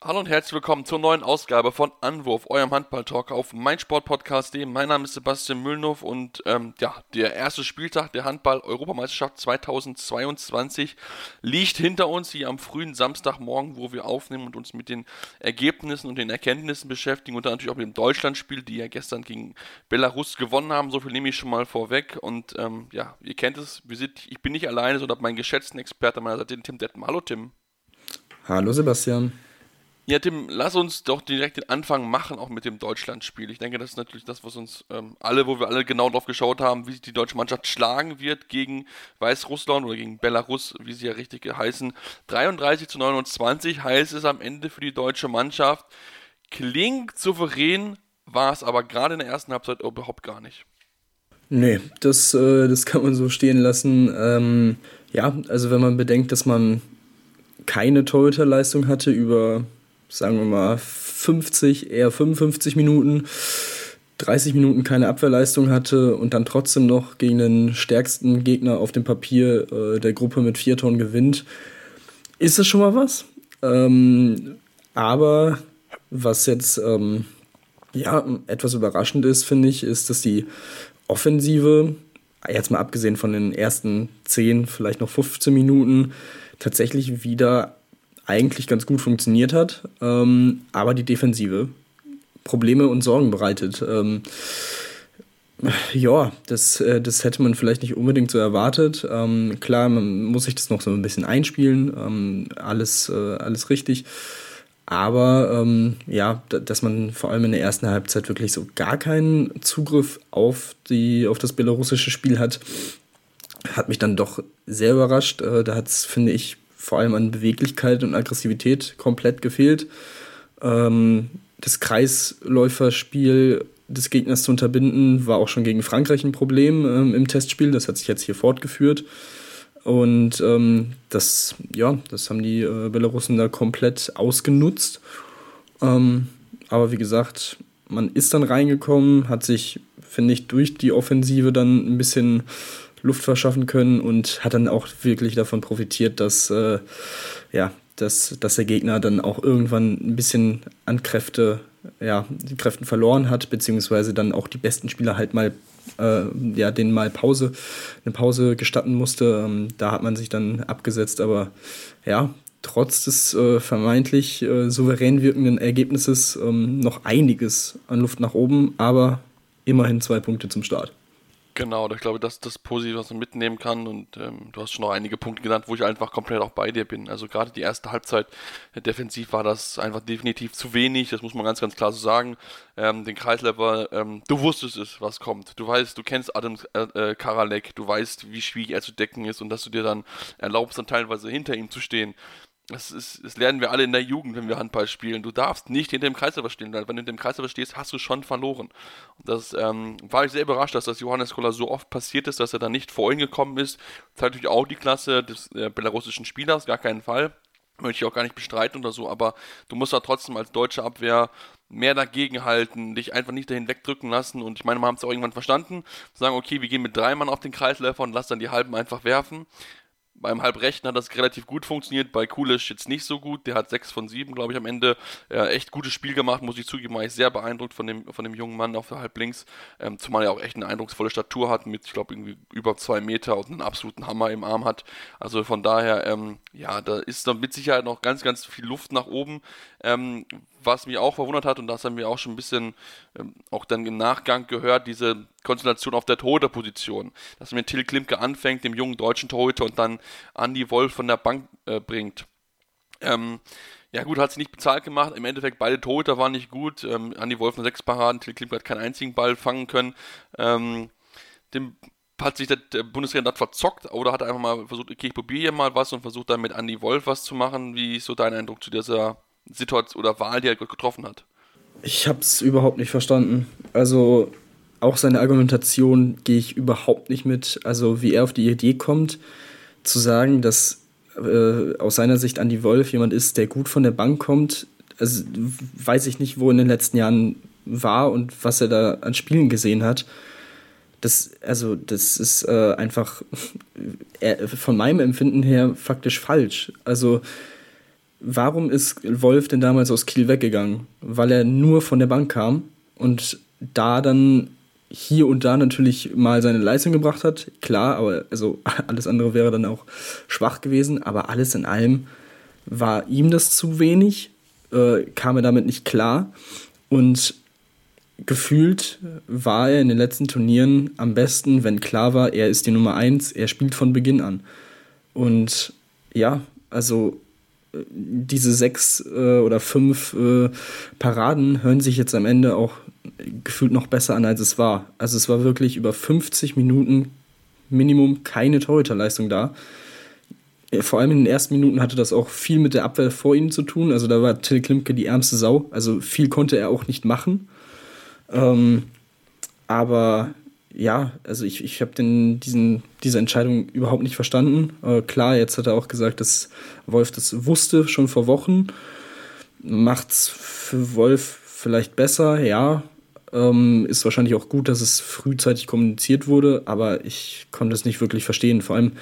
Hallo und herzlich willkommen zur neuen Ausgabe von Anwurf, eurem Handball-Talk auf meinsportpodcast.de. Mein Name ist Sebastian Müllnow und ähm, ja, der erste Spieltag der Handball-Europameisterschaft 2022 liegt hinter uns hier am frühen Samstagmorgen, wo wir aufnehmen und uns mit den Ergebnissen und den Erkenntnissen beschäftigen und dann natürlich auch mit dem Deutschlandspiel, die ja gestern gegen Belarus gewonnen haben. So viel nehme ich schon mal vorweg und ähm, ja, ihr kennt es, wir sind, ich bin nicht alleine, sondern meinen geschätzten Experten meiner Seite, den Tim Detmer. Hallo Tim. Hallo Sebastian. Ja, Tim, lass uns doch direkt den Anfang machen, auch mit dem Deutschlandspiel. Ich denke, das ist natürlich das, was uns ähm, alle, wo wir alle genau drauf geschaut haben, wie sich die deutsche Mannschaft schlagen wird gegen Weißrussland oder gegen Belarus, wie sie ja richtig heißen. 33 zu 29 heißt es am Ende für die deutsche Mannschaft. Klingt souverän, war es aber gerade in der ersten Halbzeit überhaupt gar nicht. Nee, das, äh, das kann man so stehen lassen. Ähm, ja, also wenn man bedenkt, dass man keine Torhüterleistung hatte über sagen wir mal 50, eher 55 Minuten, 30 Minuten keine Abwehrleistung hatte und dann trotzdem noch gegen den stärksten Gegner auf dem Papier äh, der Gruppe mit vier Tonnen gewinnt, ist das schon mal was. Ähm, aber was jetzt ähm, ja, etwas überraschend ist, finde ich, ist, dass die Offensive, jetzt mal abgesehen von den ersten 10, vielleicht noch 15 Minuten, tatsächlich wieder eigentlich ganz gut funktioniert hat, ähm, aber die Defensive Probleme und Sorgen bereitet. Ähm, ja, das, äh, das hätte man vielleicht nicht unbedingt so erwartet. Ähm, klar, man muss sich das noch so ein bisschen einspielen, ähm, alles, äh, alles richtig. Aber ähm, ja, dass man vor allem in der ersten Halbzeit wirklich so gar keinen Zugriff auf, die, auf das belarussische Spiel hat, hat mich dann doch sehr überrascht. Äh, da hat es, finde ich, vor allem an Beweglichkeit und Aggressivität komplett gefehlt. Ähm, das Kreisläuferspiel des Gegners zu unterbinden, war auch schon gegen Frankreich ein Problem ähm, im Testspiel. Das hat sich jetzt hier fortgeführt. Und ähm, das, ja, das haben die äh, Belarussen da komplett ausgenutzt. Ähm, aber wie gesagt, man ist dann reingekommen, hat sich, finde ich, durch die Offensive dann ein bisschen Luft verschaffen können und hat dann auch wirklich davon profitiert, dass, äh, ja, dass, dass der Gegner dann auch irgendwann ein bisschen an Kräfte, ja, die Kräften verloren hat, beziehungsweise dann auch die besten Spieler halt mal äh, ja, denen mal Pause, eine Pause gestatten musste. Ähm, da hat man sich dann abgesetzt, aber ja, trotz des äh, vermeintlich äh, souverän wirkenden Ergebnisses ähm, noch einiges an Luft nach oben, aber immerhin zwei Punkte zum Start. Genau, ich glaube, das ist das Positive, was man mitnehmen kann. Und ähm, du hast schon noch einige Punkte genannt, wo ich einfach komplett auch bei dir bin. Also gerade die erste Halbzeit äh, defensiv war das einfach definitiv zu wenig. Das muss man ganz, ganz klar so sagen. Ähm, den Kreisläufer, ähm, du wusstest es, was kommt. Du weißt, du kennst Adam äh, äh, Karalek, du weißt, wie schwierig er zu decken ist und dass du dir dann erlaubst, dann teilweise hinter ihm zu stehen. Das, ist, das lernen wir alle in der Jugend, wenn wir Handball spielen. Du darfst nicht hinter dem Kreisläufer stehen. Wenn du hinter dem Kreisläufer stehst, hast du schon verloren. Und das ähm, war ich sehr überrascht, dass das Johannes Koller so oft passiert ist, dass er da nicht vor ihn gekommen ist. Zeigt natürlich auch die Klasse des äh, belarussischen Spielers, gar keinen Fall. Möchte ich auch gar nicht bestreiten oder so, aber du musst da trotzdem als deutsche Abwehr mehr dagegen halten, dich einfach nicht dahin wegdrücken lassen. Und ich meine, wir haben es auch irgendwann verstanden, sagen, okay, wir gehen mit drei Mann auf den Kreisläufer und lass dann die Halben einfach werfen. Beim Halbrechten hat das relativ gut funktioniert, bei Kulisch jetzt nicht so gut. Der hat 6 von 7, glaube ich, am Ende. Ja, echt gutes Spiel gemacht, muss ich zugeben. War ich sehr beeindruckt von dem, von dem jungen Mann auf der Halblinks. Ähm, zumal er auch echt eine eindrucksvolle Statur hat, mit, ich glaube, irgendwie über 2 Meter und einen absoluten Hammer im Arm hat. Also von daher, ähm, ja, da ist dann mit Sicherheit noch ganz, ganz viel Luft nach oben. Ähm, was mich auch verwundert hat, und das haben wir auch schon ein bisschen ähm, auch dann im Nachgang gehört, diese Konstellation auf der Torhüterposition. Dass man mit Till Klimke anfängt, dem jungen deutschen Torhüter, und dann Andy Wolf von der Bank äh, bringt. Ähm, ja gut, hat sie nicht bezahlt gemacht. Im Endeffekt beide Torhüter waren nicht gut. Ähm, Andi Wolf nur sechs Paraden, Till Klimke hat keinen einzigen Ball fangen können. Ähm, dem hat sich der, Bundesliga verzockt oder hat er einfach mal versucht, okay, ich probiere hier mal was und versucht dann mit Andi Wolf was zu machen. Wie ist so dein Eindruck zu dieser Situation oder Wahl, die er getroffen hat? Ich habe es überhaupt nicht verstanden. Also auch seine Argumentation gehe ich überhaupt nicht mit. Also wie er auf die Idee kommt, zu sagen, dass äh, aus seiner Sicht Andi Wolf jemand ist, der gut von der Bank kommt. Also weiß ich nicht, wo in den letzten Jahren war und was er da an Spielen gesehen hat das, also, das ist äh, einfach äh, von meinem Empfinden her faktisch falsch. Also, warum ist Wolf denn damals aus Kiel weggegangen? Weil er nur von der Bank kam und da dann hier und da natürlich mal seine Leistung gebracht hat. Klar, aber also alles andere wäre dann auch schwach gewesen. Aber alles in allem war ihm das zu wenig, äh, kam er damit nicht klar. Und gefühlt war er in den letzten Turnieren am besten, wenn klar war, er ist die Nummer 1, er spielt von Beginn an. Und ja, also diese sechs äh, oder fünf äh, Paraden hören sich jetzt am Ende auch gefühlt noch besser an, als es war. Also es war wirklich über 50 Minuten Minimum keine Torhüterleistung da. Vor allem in den ersten Minuten hatte das auch viel mit der Abwehr vor ihm zu tun. Also da war Till Klimke die ärmste Sau. Also viel konnte er auch nicht machen. Ähm, aber ja, also ich, ich habe diese Entscheidung überhaupt nicht verstanden. Äh, klar, jetzt hat er auch gesagt, dass Wolf das wusste schon vor Wochen. Macht's für Wolf vielleicht besser, ja. Ähm, ist wahrscheinlich auch gut, dass es frühzeitig kommuniziert wurde, aber ich konnte es nicht wirklich verstehen. Vor allem,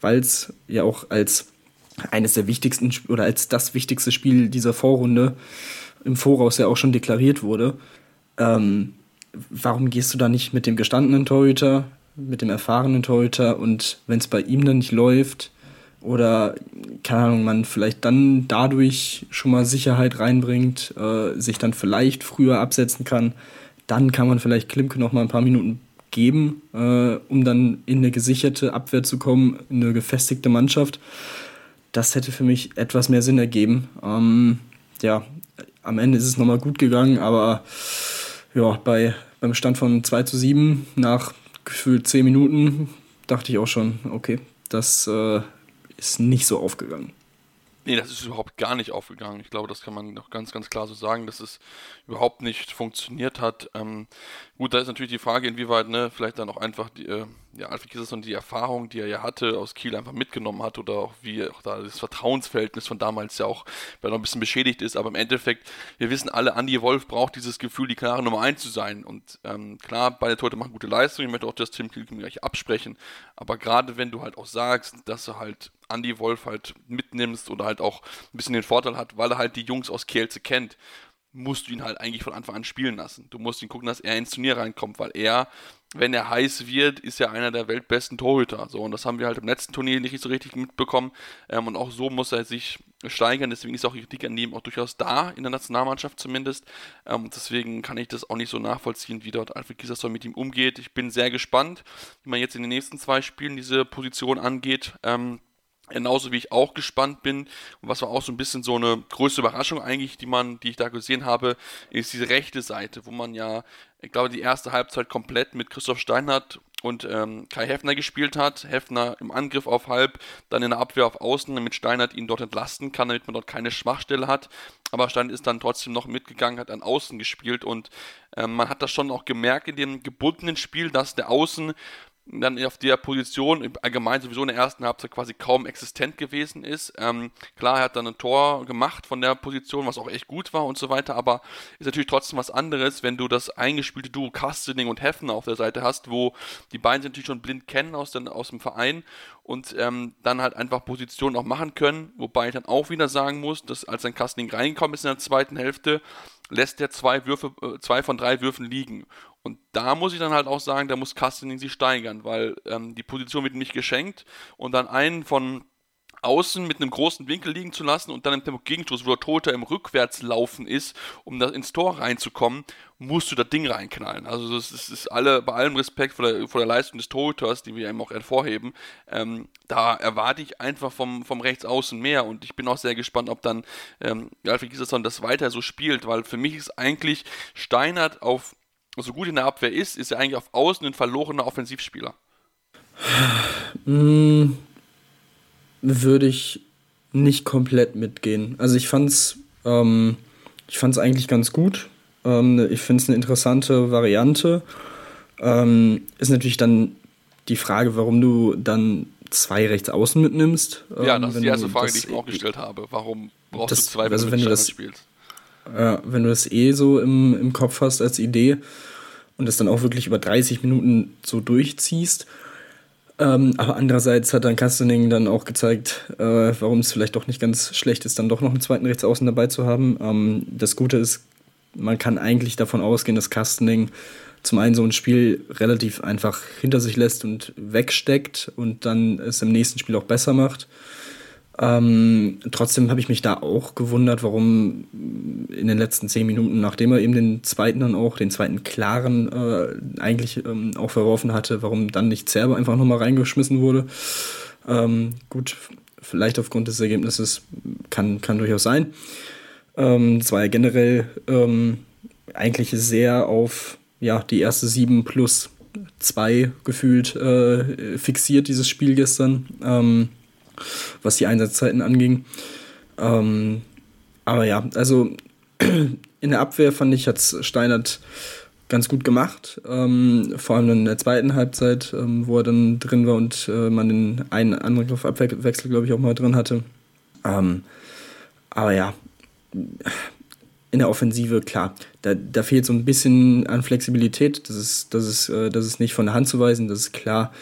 weil es ja auch als eines der wichtigsten oder als das wichtigste Spiel dieser Vorrunde im Voraus ja auch schon deklariert wurde. Ähm, warum gehst du da nicht mit dem gestandenen Torhüter, mit dem erfahrenen Torhüter und wenn es bei ihm dann nicht läuft oder, keine Ahnung, man vielleicht dann dadurch schon mal Sicherheit reinbringt, äh, sich dann vielleicht früher absetzen kann, dann kann man vielleicht Klimke noch mal ein paar Minuten geben, äh, um dann in eine gesicherte Abwehr zu kommen, in eine gefestigte Mannschaft. Das hätte für mich etwas mehr Sinn ergeben. Ähm, ja, am Ende ist es nochmal gut gegangen, aber ja, bei, beim Stand von 2 zu 7 nach gefühlt 10 Minuten dachte ich auch schon, okay, das äh, ist nicht so aufgegangen. Nee, das ist überhaupt gar nicht aufgegangen. Ich glaube, das kann man noch ganz, ganz klar so sagen, dass es überhaupt nicht funktioniert hat. Ähm, gut, da ist natürlich die Frage, inwieweit ne, vielleicht dann auch einfach die, äh, ja, Alfred Kiesers und die Erfahrung, die er ja hatte, aus Kiel einfach mitgenommen hat oder auch wie auch da das Vertrauensverhältnis von damals ja auch noch ein bisschen beschädigt ist. Aber im Endeffekt, wir wissen alle, Andy Wolf braucht dieses Gefühl, die klare Nummer 1 zu sein. Und ähm, klar, beide Torhüter machen gute Leistung. Ich möchte auch das Tim Kiel gleich absprechen. Aber gerade wenn du halt auch sagst, dass du halt Andy Wolf halt mitnimmst oder halt auch ein bisschen den Vorteil hat, weil er halt die Jungs aus Kielze kennt musst du ihn halt eigentlich von Anfang an spielen lassen. Du musst ihn gucken, dass er ins Turnier reinkommt, weil er, wenn er heiß wird, ist ja einer der weltbesten Torhüter. So, und das haben wir halt im letzten Turnier nicht so richtig mitbekommen. Ähm, und auch so muss er sich steigern. Deswegen ist auch die Kritik an ihm auch durchaus da, in der Nationalmannschaft zumindest. Ähm, und deswegen kann ich das auch nicht so nachvollziehen, wie dort Alfred Giesersson mit ihm umgeht. Ich bin sehr gespannt, wie man jetzt in den nächsten zwei Spielen diese Position angeht. Ähm, Genauso wie ich auch gespannt bin und was war auch so ein bisschen so eine größte Überraschung eigentlich, die man, die ich da gesehen habe, ist diese rechte Seite, wo man ja, ich glaube, die erste Halbzeit komplett mit Christoph Steinhardt und ähm, Kai Heffner gespielt hat. Heffner im Angriff auf Halb, dann in der Abwehr auf Außen, damit Steinhardt ihn dort entlasten kann, damit man dort keine Schwachstelle hat. Aber Steinhardt ist dann trotzdem noch mitgegangen, hat an Außen gespielt und ähm, man hat das schon auch gemerkt in dem gebundenen Spiel, dass der Außen dann auf der Position allgemein sowieso in der ersten Halbzeit quasi kaum existent gewesen ist. Ähm, klar, er hat dann ein Tor gemacht von der Position, was auch echt gut war und so weiter, aber ist natürlich trotzdem was anderes, wenn du das eingespielte Duo Kastening und Heffner auf der Seite hast, wo die beiden sich natürlich schon blind kennen aus, den, aus dem Verein und ähm, dann halt einfach Positionen auch machen können, wobei ich dann auch wieder sagen muss, dass als ein Kastening reingekommen ist in der zweiten Hälfte, lässt er zwei Würfe, äh, zwei von drei Würfen liegen. Und da muss ich dann halt auch sagen, da muss Castelling sich steigern, weil ähm, die Position wird nicht geschenkt und dann einen von außen mit einem großen Winkel liegen zu lassen und dann im Gegenstoß, wo der Tote im Rückwärtslaufen ist, um da ins Tor reinzukommen, musst du das Ding reinknallen. Also das ist, ist alle, bei allem Respekt vor der, vor der Leistung des Torhüters, die wir eben auch hervorheben, ähm, da erwarte ich einfach vom, vom Rechtsaußen mehr und ich bin auch sehr gespannt, ob dann ähm, Alfred Gislason das weiter so spielt, weil für mich ist eigentlich Steinert auf, so gut in der Abwehr ist, ist er eigentlich auf Außen ein verlorener Offensivspieler. Hm, würde ich nicht komplett mitgehen. Also ich fand's, ähm, ich fand's eigentlich ganz gut. Ähm, ich finde es eine interessante Variante. Ähm, ist natürlich dann die Frage, warum du dann zwei Rechtsaußen mitnimmst. Ja, das ist die erste Frage, die ich mir auch gestellt habe. Warum brauchst das, du zwei, also wenn du das spielst? Ja, wenn du das eh so im, im Kopf hast als Idee und das dann auch wirklich über 30 Minuten so durchziehst, ähm, aber andererseits hat dann Kastening dann auch gezeigt, äh, warum es vielleicht doch nicht ganz schlecht ist, dann doch noch einen zweiten Rechtsaußen dabei zu haben. Ähm, das Gute ist, man kann eigentlich davon ausgehen, dass Kastening zum einen so ein Spiel relativ einfach hinter sich lässt und wegsteckt und dann es im nächsten Spiel auch besser macht. Ähm, trotzdem habe ich mich da auch gewundert, warum in den letzten zehn Minuten, nachdem er eben den zweiten dann auch, den zweiten klaren äh, eigentlich ähm, auch verworfen hatte, warum dann nicht Zerbe einfach nochmal reingeschmissen wurde. Ähm, gut, vielleicht aufgrund des Ergebnisses kann, kann durchaus sein. Ähm, das war ja generell ähm, eigentlich sehr auf ja, die erste sieben plus zwei gefühlt äh, fixiert, dieses Spiel gestern. Was die Einsatzzeiten anging. Ähm, aber ja, also in der Abwehr fand ich, hat Steinert ganz gut gemacht. Ähm, vor allem in der zweiten Halbzeit, ähm, wo er dann drin war und äh, man den einen Angriff-Abwechsel, glaube ich, auch mal drin hatte. Ähm, aber ja, in der Offensive, klar, da, da fehlt so ein bisschen an Flexibilität. Das ist, das, ist, äh, das ist nicht von der Hand zu weisen, das ist klar.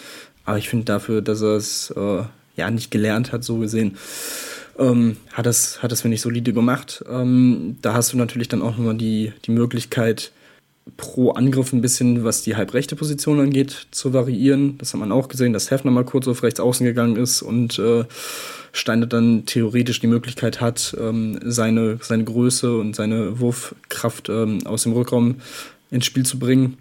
Aber ich finde dafür, dass er es äh, ja nicht gelernt hat, so gesehen, ähm, hat das, hat das finde ich, solide gemacht. Ähm, da hast du natürlich dann auch nochmal die, die Möglichkeit, pro Angriff ein bisschen, was die halbrechte Position angeht, zu variieren. Das hat man auch gesehen, dass Hefner mal kurz auf rechts außen gegangen ist und äh, Steiner dann theoretisch die Möglichkeit hat, ähm, seine, seine Größe und seine Wurfkraft ähm, aus dem Rückraum ins Spiel zu bringen.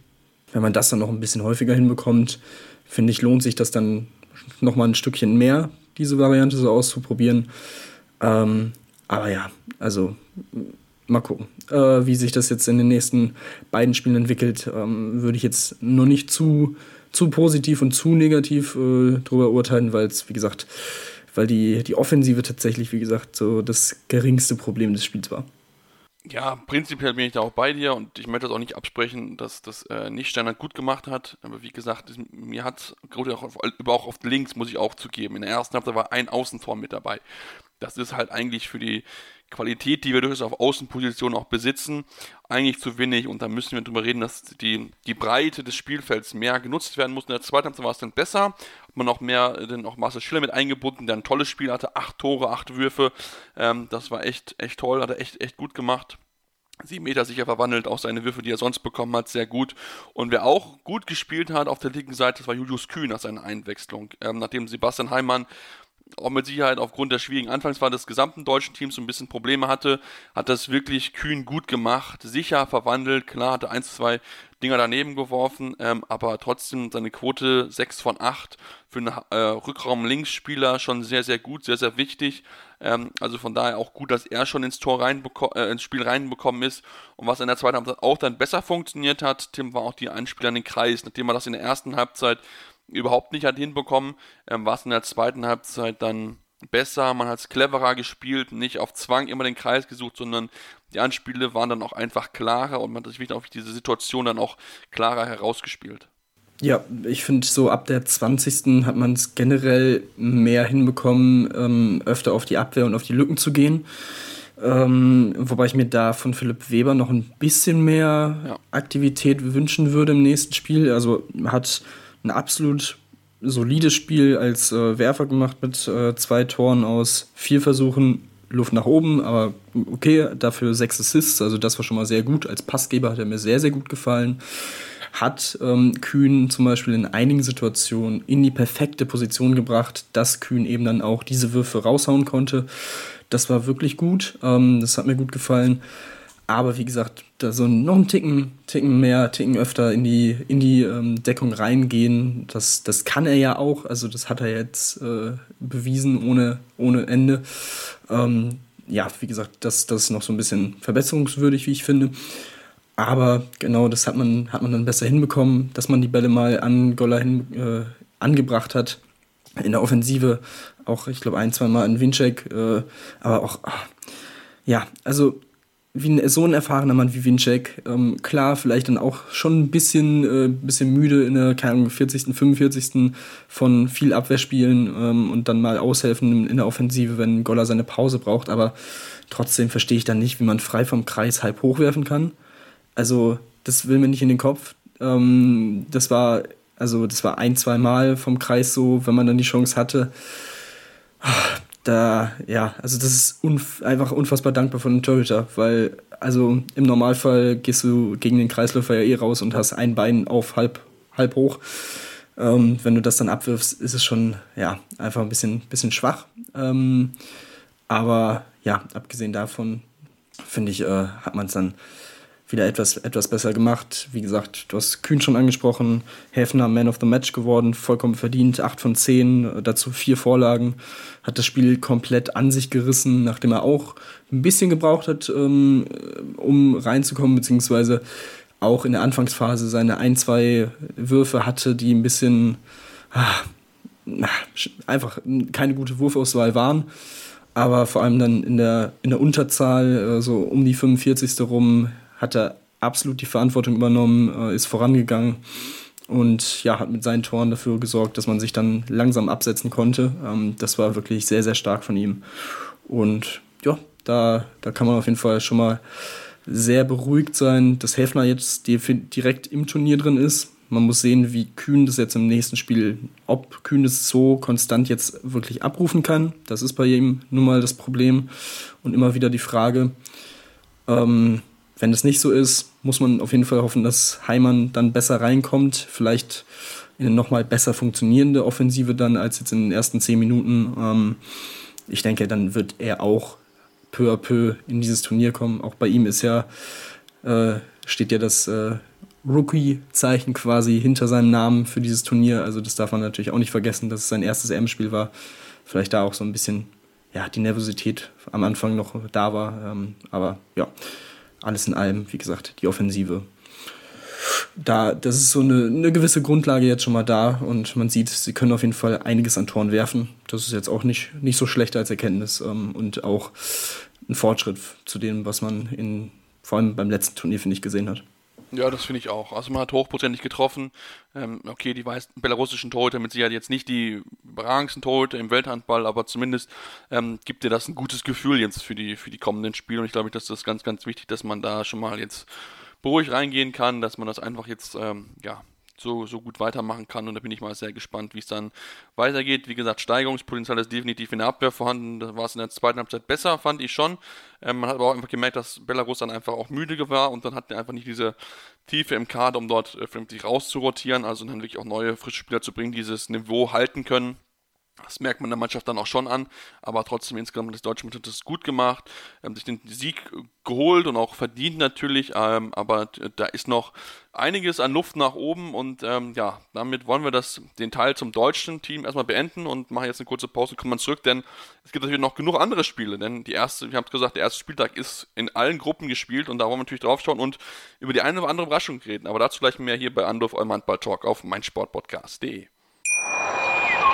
Wenn man das dann noch ein bisschen häufiger hinbekommt, finde ich, lohnt sich das dann noch mal ein Stückchen mehr, diese Variante so auszuprobieren. Ähm, aber ja, also mal gucken, äh, wie sich das jetzt in den nächsten beiden Spielen entwickelt. Ähm, würde ich jetzt nur nicht zu, zu positiv und zu negativ äh, drüber urteilen, weil es, wie gesagt, weil die, die Offensive tatsächlich, wie gesagt, so das geringste Problem des Spiels war. Ja, prinzipiell bin ich da auch bei dir und ich möchte das auch nicht absprechen, dass das äh, nicht Standard gut gemacht hat. Aber wie gesagt, mir hat, gerade auch auch auf links, muss ich auch zugeben, in der ersten Halbzeit war ein Außentor mit dabei. Das ist halt eigentlich für die Qualität, die wir durchaus auf Außenpositionen auch besitzen, eigentlich zu wenig. Und da müssen wir drüber reden, dass die, die Breite des Spielfelds mehr genutzt werden muss. In der zweiten Halbzeit war es dann besser. Hat man auch mehr, dann auch Marcel Schiller mit eingebunden, der ein tolles Spiel hatte. Acht Tore, acht Würfe. Ähm, das war echt, echt toll. Hat er echt, echt gut gemacht. Sieben Meter sicher verwandelt, auch seine Würfe, die er sonst bekommen hat, sehr gut. Und wer auch gut gespielt hat auf der linken Seite, das war Julius Kühn nach seiner Einwechslung. Ähm, nachdem Sebastian Heimann auch mit Sicherheit aufgrund der schwierigen Anfangsphase des gesamten deutschen Teams ein bisschen Probleme hatte, hat das wirklich kühn gut gemacht, sicher verwandelt, klar, hatte eins, zwei Dinger daneben geworfen, ähm, aber trotzdem seine Quote 6 von 8 für einen äh, Rückraum-Linksspieler schon sehr, sehr gut, sehr, sehr wichtig. Ähm, also von daher auch gut, dass er schon ins Tor äh, ins Spiel reinbekommen ist. Und was in der zweiten Halbzeit auch dann besser funktioniert hat, Tim war auch die Einspieler in den Kreis, nachdem er das in der ersten Halbzeit überhaupt nicht hat hinbekommen, ähm, war es in der zweiten Halbzeit dann besser, man hat es cleverer gespielt, nicht auf Zwang immer den Kreis gesucht, sondern die Anspiele waren dann auch einfach klarer und man hat sich auf diese Situation dann auch klarer herausgespielt. Ja, ich finde, so ab der 20. hat man es generell mehr hinbekommen, ähm, öfter auf die Abwehr und auf die Lücken zu gehen. Ähm, wobei ich mir da von Philipp Weber noch ein bisschen mehr ja. Aktivität wünschen würde im nächsten Spiel. Also hat ein absolut solides Spiel als äh, Werfer gemacht mit äh, zwei Toren aus vier Versuchen. Luft nach oben, aber okay, dafür sechs Assists, also das war schon mal sehr gut. Als Passgeber hat er mir sehr, sehr gut gefallen. hat ähm, Kühn zum Beispiel in einigen Situationen in die perfekte Position gebracht, dass Kühn eben dann auch diese Würfe raushauen konnte. Das war wirklich gut. Ähm, das hat mir gut gefallen. Aber wie gesagt, da so noch ein Ticken, Ticken mehr, Ticken öfter in die, in die ähm, Deckung reingehen, das, das kann er ja auch. Also das hat er jetzt äh, bewiesen ohne, ohne Ende. Ähm, ja, wie gesagt, das, das ist noch so ein bisschen verbesserungswürdig, wie ich finde. Aber genau das hat man, hat man dann besser hinbekommen, dass man die Bälle mal an Goller hin, äh, angebracht hat. In der Offensive auch, ich glaube, ein, zwei Mal an Winczek. Äh, aber auch, ach, ja, also wie so ein erfahrener Mann wie Winczek, ähm, klar, vielleicht dann auch schon ein bisschen, äh, bisschen müde in der keine Ahnung, 40., 45. von viel Abwehrspielen ähm, und dann mal aushelfen in, der Offensive, wenn Goller seine Pause braucht. Aber trotzdem verstehe ich dann nicht, wie man frei vom Kreis halb hochwerfen kann. Also, das will mir nicht in den Kopf. Ähm, das war, also, das war ein, zwei Mal vom Kreis so, wenn man dann die Chance hatte da, ja, also das ist unf einfach unfassbar dankbar von einem Torhüter, weil, also im Normalfall gehst du gegen den Kreisläufer ja eh raus und hast ein Bein auf halb, halb hoch. Ähm, wenn du das dann abwirfst, ist es schon, ja, einfach ein bisschen, bisschen schwach. Ähm, aber ja, abgesehen davon, finde ich, äh, hat man es dann wieder etwas, etwas besser gemacht. Wie gesagt, du hast Kühn schon angesprochen, Häfner Man of the Match geworden, vollkommen verdient, 8 von 10, dazu vier Vorlagen, hat das Spiel komplett an sich gerissen, nachdem er auch ein bisschen gebraucht hat, ähm, um reinzukommen, beziehungsweise auch in der Anfangsphase seine ein, zwei Würfe hatte, die ein bisschen ah, einfach keine gute Wurfauswahl waren. Aber vor allem dann in der, in der Unterzahl, äh, so um die 45. rum, hat er absolut die Verantwortung übernommen, äh, ist vorangegangen und ja, hat mit seinen Toren dafür gesorgt, dass man sich dann langsam absetzen konnte. Ähm, das war wirklich sehr, sehr stark von ihm. Und ja, da, da kann man auf jeden Fall schon mal sehr beruhigt sein, dass Häfner jetzt direkt im Turnier drin ist. Man muss sehen, wie Kühn das jetzt im nächsten Spiel, ob Kühn es so konstant jetzt wirklich abrufen kann. Das ist bei ihm nun mal das Problem und immer wieder die Frage. Ähm, wenn das nicht so ist, muss man auf jeden Fall hoffen, dass Heimann dann besser reinkommt. Vielleicht in eine nochmal besser funktionierende Offensive dann als jetzt in den ersten zehn Minuten. Ähm, ich denke, dann wird er auch peu à peu in dieses Turnier kommen. Auch bei ihm ist ja, äh, steht ja das äh, Rookie-Zeichen quasi hinter seinem Namen für dieses Turnier. Also das darf man natürlich auch nicht vergessen, dass es sein erstes M-Spiel war. Vielleicht da auch so ein bisschen ja, die Nervosität am Anfang noch da war. Ähm, aber ja, alles in allem, wie gesagt, die Offensive. Da, das ist so eine, eine gewisse Grundlage jetzt schon mal da und man sieht, sie können auf jeden Fall einiges an Toren werfen. Das ist jetzt auch nicht, nicht so schlecht als Erkenntnis ähm, und auch ein Fortschritt zu dem, was man in, vor allem beim letzten Turnier, finde ich, gesehen hat. Ja, das finde ich auch. Also man hat hochprozentig getroffen. Ähm, okay, die weiß, belarussischen Torhüter mit Sicherheit jetzt nicht die überragendsten Torhüter im Welthandball, aber zumindest ähm, gibt dir das ein gutes Gefühl jetzt für die, für die kommenden Spiele. Und ich glaube, das ist ganz, ganz wichtig, dass man da schon mal jetzt beruhigt reingehen kann, dass man das einfach jetzt ähm, ja, so, so gut weitermachen kann. Und da bin ich mal sehr gespannt, wie es dann weitergeht. Wie gesagt, Steigerungspotenzial ist definitiv in der Abwehr vorhanden. Da war es in der zweiten Halbzeit besser, fand ich schon. Ähm, man hat aber auch einfach gemerkt, dass Belarus dann einfach auch müde war und dann hat er einfach nicht diese Tiefe im Kader, um dort äh, vernünftig rauszurotieren. Also dann wirklich auch neue, frische Spieler zu bringen, die dieses Niveau halten können. Das merkt man der Mannschaft dann auch schon an, aber trotzdem insgesamt hat das deutsche Mannschaft das gut gemacht, haben sich den Sieg geholt und auch verdient natürlich, ähm, aber da ist noch einiges an Luft nach oben und ähm, ja, damit wollen wir das, den Teil zum deutschen Team erstmal beenden und machen jetzt eine kurze Pause und kommen zurück, denn es gibt natürlich noch genug andere Spiele, denn die erste, wir haben es gesagt, der erste Spieltag ist in allen Gruppen gespielt und da wollen wir natürlich drauf schauen und über die eine oder andere Überraschung reden, aber dazu gleich mehr hier bei Andorf, eurem Handball-Talk auf meinsportpodcast.de.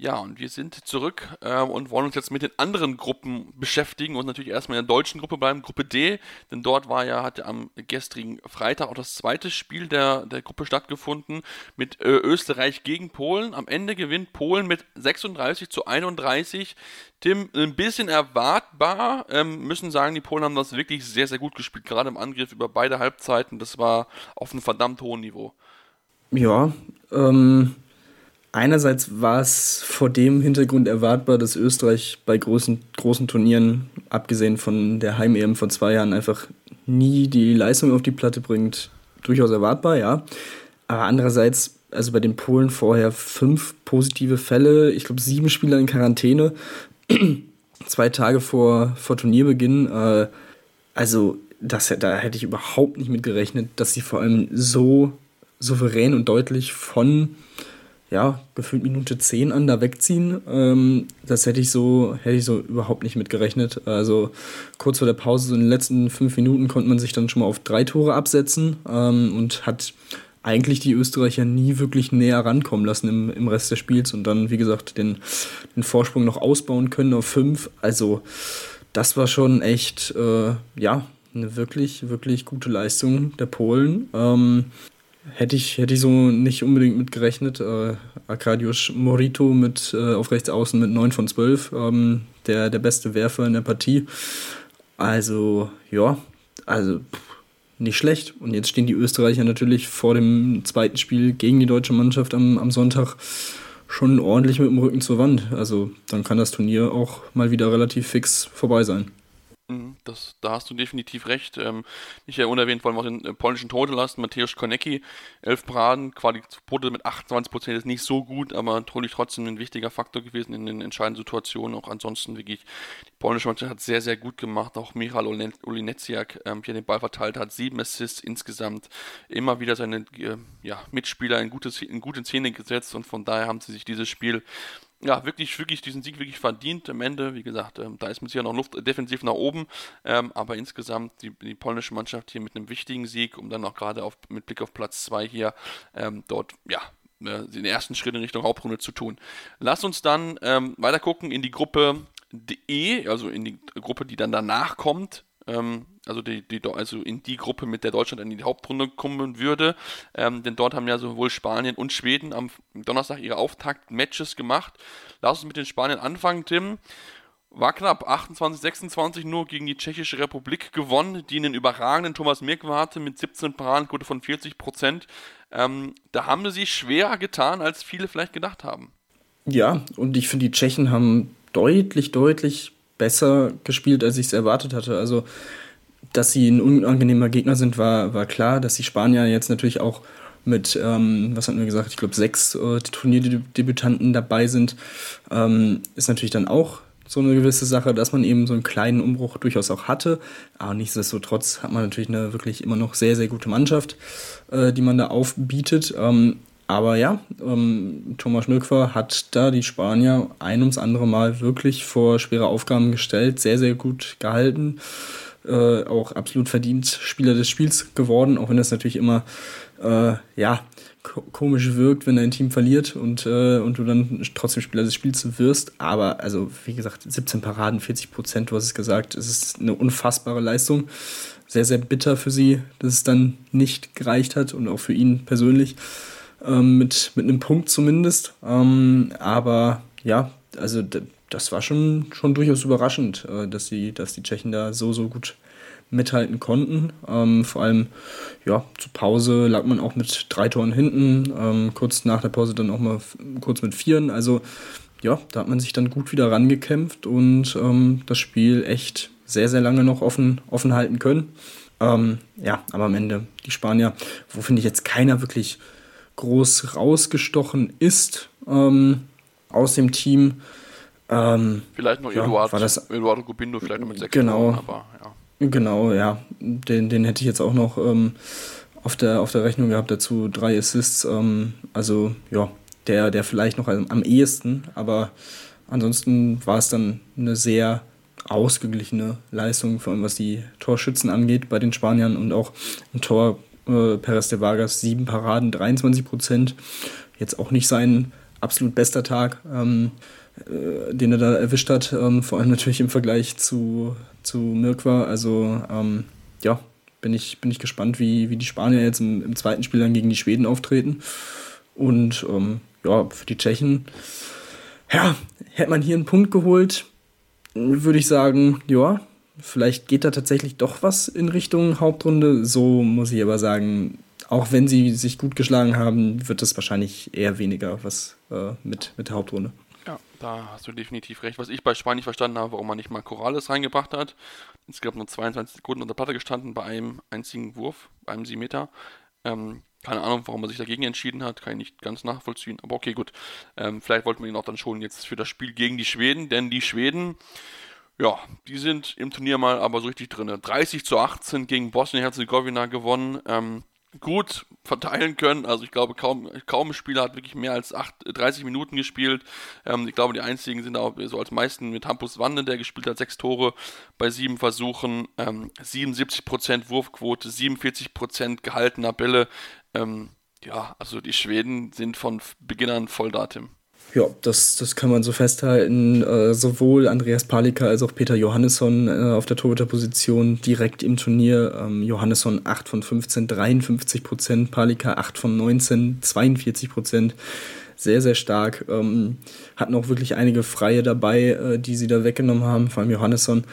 Ja, und wir sind zurück äh, und wollen uns jetzt mit den anderen Gruppen beschäftigen und natürlich erstmal in der deutschen Gruppe bleiben, Gruppe D, denn dort war ja, hatte am gestrigen Freitag auch das zweite Spiel der, der Gruppe stattgefunden mit äh, Österreich gegen Polen. Am Ende gewinnt Polen mit 36 zu 31. Tim, ein bisschen erwartbar, ähm, müssen sagen, die Polen haben das wirklich sehr, sehr gut gespielt, gerade im Angriff über beide Halbzeiten. Das war auf einem verdammt hohen Niveau. Ja, ähm, Einerseits war es vor dem Hintergrund erwartbar, dass Österreich bei großen, großen Turnieren, abgesehen von der Heim-EM vor zwei Jahren, einfach nie die Leistung auf die Platte bringt. Durchaus erwartbar, ja. Aber andererseits, also bei den Polen vorher fünf positive Fälle, ich glaube sieben Spieler in Quarantäne, zwei Tage vor, vor Turnierbeginn. Äh, also das, da hätte ich überhaupt nicht mit gerechnet, dass sie vor allem so souverän und deutlich von ja, gefühlt Minute 10 an da wegziehen. Ähm, das hätte ich so, hätte ich so überhaupt nicht mit gerechnet. Also kurz vor der Pause, so in den letzten fünf Minuten, konnte man sich dann schon mal auf drei Tore absetzen ähm, und hat eigentlich die Österreicher nie wirklich näher rankommen lassen im, im Rest des Spiels und dann, wie gesagt, den, den Vorsprung noch ausbauen können auf fünf. Also das war schon echt, äh, ja, eine wirklich, wirklich gute Leistung der Polen. Ähm, Hätte ich, hätte ich so nicht unbedingt mit gerechnet. Äh, Arkadiusz Morito mit, äh, auf rechts außen mit 9 von 12, ähm, der, der beste Werfer in der Partie. Also, ja, also pff, nicht schlecht. Und jetzt stehen die Österreicher natürlich vor dem zweiten Spiel gegen die deutsche Mannschaft am, am Sonntag schon ordentlich mit dem Rücken zur Wand. Also dann kann das Turnier auch mal wieder relativ fix vorbei sein. Das, da hast du definitiv recht. Ähm, nicht unerwähnt wollen wir auch den äh, polnischen Total lassen. Mateusz Konecki, elf Paraden, Quote mit 28 Prozent ist nicht so gut, aber natürlich trotzdem ein wichtiger Faktor gewesen in den entscheidenden Situationen. Auch ansonsten wirklich, die polnische Mannschaft hat sehr, sehr gut gemacht. Auch Michal Olinetsiak, ähm, hier den Ball verteilt hat, sieben Assists insgesamt. Immer wieder seine äh, ja, Mitspieler in gute, in gute Szene gesetzt und von daher haben sie sich dieses Spiel ja, wirklich, wirklich diesen Sieg wirklich verdient am Ende. Wie gesagt, ähm, da ist mit sicher noch Luft defensiv nach oben, ähm, aber insgesamt die, die, polnische Mannschaft hier mit einem wichtigen Sieg, um dann auch gerade auf, mit Blick auf Platz 2 hier ähm, dort, ja, äh, den ersten Schritt in Richtung Hauptrunde zu tun. Lass uns dann ähm, weiter gucken in die Gruppe E, also in die Gruppe, die dann danach kommt. Ähm, also, die, die, also in die Gruppe, mit der Deutschland in die Hauptrunde kommen würde. Ähm, denn dort haben ja sowohl Spanien und Schweden am Donnerstag ihre Auftakt-Matches gemacht. Lass uns mit den Spaniern anfangen, Tim. War knapp 28, 26 nur gegen die Tschechische Republik gewonnen, die einen überragenden Thomas Mirkwa hatte mit 17 Paradenquote von 40 Prozent. Ähm, da haben sie sich schwerer getan, als viele vielleicht gedacht haben. Ja, und ich finde, die Tschechen haben deutlich, deutlich besser gespielt, als ich es erwartet hatte. Also, dass sie ein unangenehmer Gegner sind, war, war klar. Dass die Spanier jetzt natürlich auch mit, ähm, was hatten wir gesagt, ich glaube, sechs äh, Turnierdebütanten dabei sind, ähm, ist natürlich dann auch so eine gewisse Sache, dass man eben so einen kleinen Umbruch durchaus auch hatte. Aber nichtsdestotrotz hat man natürlich eine wirklich immer noch sehr, sehr gute Mannschaft, äh, die man da aufbietet. Ähm, aber ja, ähm, Thomas Schmöckfer hat da die Spanier ein ums andere Mal wirklich vor schwere Aufgaben gestellt, sehr, sehr gut gehalten. Äh, auch absolut verdient Spieler des Spiels geworden, auch wenn das natürlich immer äh, ja, komisch wirkt, wenn dein Team verliert und, äh, und du dann trotzdem Spieler des Spiels wirst. Aber also, wie gesagt, 17 Paraden, 40 Prozent, du hast es gesagt, es ist eine unfassbare Leistung. Sehr, sehr bitter für sie, dass es dann nicht gereicht hat und auch für ihn persönlich ähm, mit, mit einem Punkt zumindest. Ähm, aber ja, also das war schon, schon durchaus überraschend, äh, dass, die, dass die Tschechen da so, so gut mithalten konnten. Ähm, vor allem, ja, zur Pause lag man auch mit drei Toren hinten, ähm, kurz nach der Pause dann auch mal kurz mit vieren. Also ja, da hat man sich dann gut wieder rangekämpft und ähm, das Spiel echt sehr, sehr lange noch offen, offen halten können. Ähm, ja, aber am Ende die Spanier, wo finde ich jetzt keiner wirklich groß rausgestochen ist ähm, aus dem Team. Ähm, vielleicht noch ja, Eduardo, war das, Eduardo Gubindo, vielleicht noch mit sechs genau, Toren, aber ja. Genau, ja. Den, den hätte ich jetzt auch noch ähm, auf, der, auf der Rechnung gehabt, dazu drei Assists. Ähm, also ja, der, der vielleicht noch am, am ehesten, aber ansonsten war es dann eine sehr ausgeglichene Leistung, vor allem was die Torschützen angeht bei den Spaniern und auch ein Tor äh, Perez de Vargas sieben Paraden, 23 Prozent. Jetzt auch nicht sein absolut bester Tag, ähm, äh, den er da erwischt hat. Ähm, vor allem natürlich im Vergleich zu, zu Mirkwa. Also ähm, ja, bin ich, bin ich gespannt, wie, wie die Spanier jetzt im, im zweiten Spiel dann gegen die Schweden auftreten. Und ähm, ja, für die Tschechen, ja, hätte man hier einen Punkt geholt, würde ich sagen, ja, vielleicht geht da tatsächlich doch was in Richtung Hauptrunde. So muss ich aber sagen, auch wenn sie sich gut geschlagen haben, wird es wahrscheinlich eher weniger was äh, mit, mit der Hauptrunde. Ja, da hast du definitiv recht. Was ich bei Spanien nicht verstanden habe, warum man nicht mal Corrales reingebracht hat. Insgesamt nur 22 Sekunden unter Platte gestanden bei einem einzigen Wurf, bei einem 7 Meter. Ähm, keine Ahnung, warum er sich dagegen entschieden hat, kann ich nicht ganz nachvollziehen. Aber okay, gut. Ähm, vielleicht wollten wir ihn auch dann schon jetzt für das Spiel gegen die Schweden, denn die Schweden, ja, die sind im Turnier mal aber so richtig drin. 30 zu 18 gegen Bosnien-Herzegowina gewonnen. Ähm, gut verteilen können. Also ich glaube, kaum, kaum ein Spieler hat wirklich mehr als 8, 30 Minuten gespielt. Ähm, ich glaube, die einzigen sind auch so als meisten mit Hampus Wande, der gespielt hat, sechs Tore bei sieben Versuchen, ähm, 77% Wurfquote, 47% gehaltener Bälle. Ähm, ja, also die Schweden sind von Beginn an voll da, Tim. Ja, das, das kann man so festhalten. Äh, sowohl Andreas Palika als auch Peter Johannesson äh, auf der Torhüterposition direkt im Turnier. Ähm, Johannesson 8 von 15, 53 Prozent. Palika 8 von 19, 42 Prozent. Sehr, sehr stark. Ähm, hatten auch wirklich einige Freie dabei, äh, die sie da weggenommen haben. Vor allem Johannesson,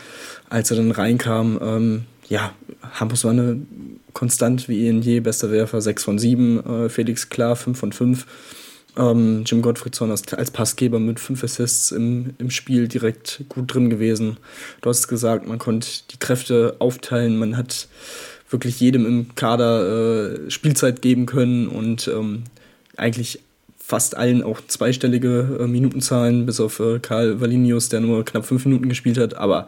als er dann reinkam. Ähm, ja, Hampus war eine konstant wie eh je, bester Werfer, 6 von 7. Äh, Felix Klar, 5 von 5 ähm, Jim Gottfriedson als, als Passgeber mit fünf Assists im, im Spiel direkt gut drin gewesen. Du hast gesagt, man konnte die Kräfte aufteilen, man hat wirklich jedem im Kader äh, Spielzeit geben können und ähm, eigentlich fast allen auch zweistellige äh, Minutenzahlen, bis auf äh, Karl Valinius, der nur knapp fünf Minuten gespielt hat. Aber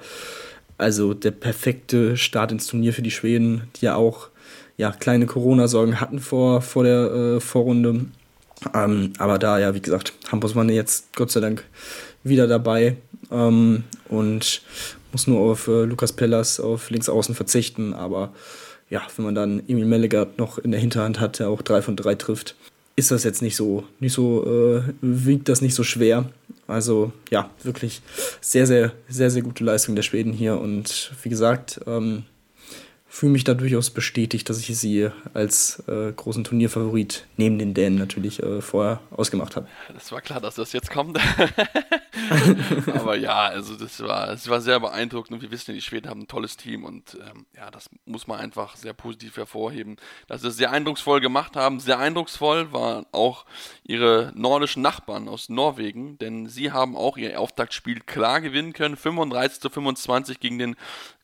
also der perfekte Start ins Turnier für die Schweden, die ja auch ja, kleine Corona-Sorgen hatten vor, vor der äh, Vorrunde. Ähm, aber da, ja, wie gesagt, Hampus war jetzt Gott sei Dank wieder dabei ähm, und muss nur auf äh, Lukas Pellas auf links außen verzichten. Aber ja, wenn man dann Emil Mellegard noch in der Hinterhand hat, der auch drei von drei trifft, ist das jetzt nicht so, nicht so, äh, wiegt das nicht so schwer. Also ja, wirklich sehr, sehr, sehr, sehr gute Leistung der Schweden hier. Und wie gesagt, ähm, fühle mich da durchaus bestätigt, dass ich sie als äh, großen Turnierfavorit neben den Dänen natürlich äh, vorher ausgemacht habe. Das war klar, dass das jetzt kommt. Aber ja, also das war, das war sehr beeindruckend und wir wissen ja, die Schweden haben ein tolles Team und ähm, ja, das muss man einfach sehr positiv hervorheben, dass sie es sehr eindrucksvoll gemacht haben. Sehr eindrucksvoll waren auch ihre nordischen Nachbarn aus Norwegen, denn sie haben auch ihr Auftaktspiel klar gewinnen können. 35 zu 25 gegen den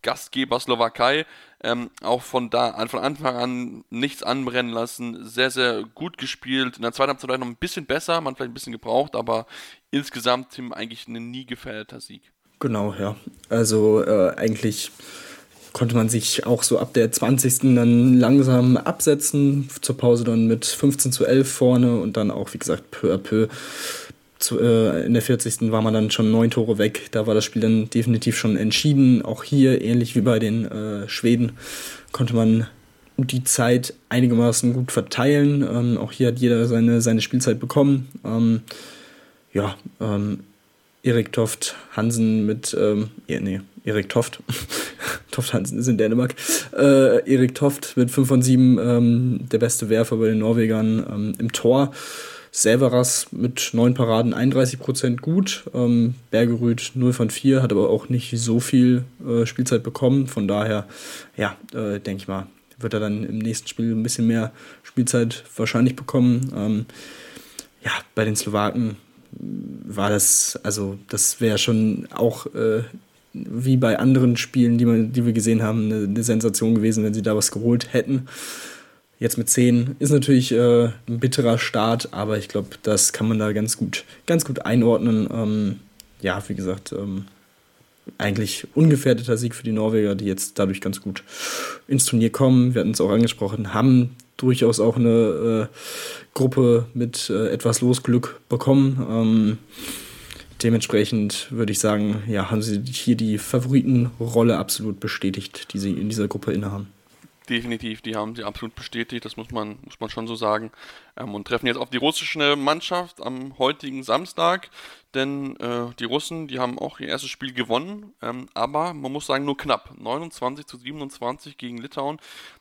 Gastgeber Slowakei. Ähm, auch von da von Anfang an nichts anbrennen lassen. Sehr, sehr gut gespielt. In der zweiten Halbzeit noch ein bisschen besser, man vielleicht ein bisschen gebraucht, aber insgesamt Tim eigentlich ein nie gefährdeter Sieg. Genau, ja. Also äh, eigentlich konnte man sich auch so ab der 20. dann langsam absetzen, zur Pause dann mit 15 zu 11 vorne und dann auch, wie gesagt, peu à peu zu, äh, in der 40. war man dann schon neun Tore weg. Da war das Spiel dann definitiv schon entschieden. Auch hier, ähnlich wie bei den äh, Schweden, konnte man die Zeit einigermaßen gut verteilen. Ähm, auch hier hat jeder seine, seine Spielzeit bekommen. Ähm, ja, ähm, Erik Toft Hansen mit, ähm, nee, Erik Toft, Toft Hansen ist in Dänemark, äh, Erik Toft mit 5 von 7, ähm, der beste Werfer bei den Norwegern ähm, im Tor. Severas mit neun Paraden 31 Prozent gut. Ähm, Bergerüth 0 von 4, hat aber auch nicht so viel äh, Spielzeit bekommen. Von daher, ja, äh, denke ich mal, wird er dann im nächsten Spiel ein bisschen mehr Spielzeit wahrscheinlich bekommen. Ähm, ja, bei den Slowaken war das, also das wäre schon auch äh, wie bei anderen Spielen, die, man, die wir gesehen haben, eine, eine Sensation gewesen, wenn sie da was geholt hätten. Jetzt mit 10 ist natürlich äh, ein bitterer Start, aber ich glaube, das kann man da ganz gut, ganz gut einordnen. Ähm, ja, wie gesagt, ähm, eigentlich ungefährdeter Sieg für die Norweger, die jetzt dadurch ganz gut ins Turnier kommen. Wir hatten es auch angesprochen, haben durchaus auch eine äh, Gruppe mit äh, etwas Losglück bekommen. Ähm, dementsprechend würde ich sagen, ja, haben sie hier die Favoritenrolle absolut bestätigt, die sie in dieser Gruppe innehaben. Definitiv, die haben sie absolut bestätigt, das muss man, muss man schon so sagen. Ähm, und treffen jetzt auf die russische Mannschaft am heutigen Samstag, denn äh, die Russen, die haben auch ihr erstes Spiel gewonnen, ähm, aber man muss sagen, nur knapp. 29 zu 27 gegen Litauen,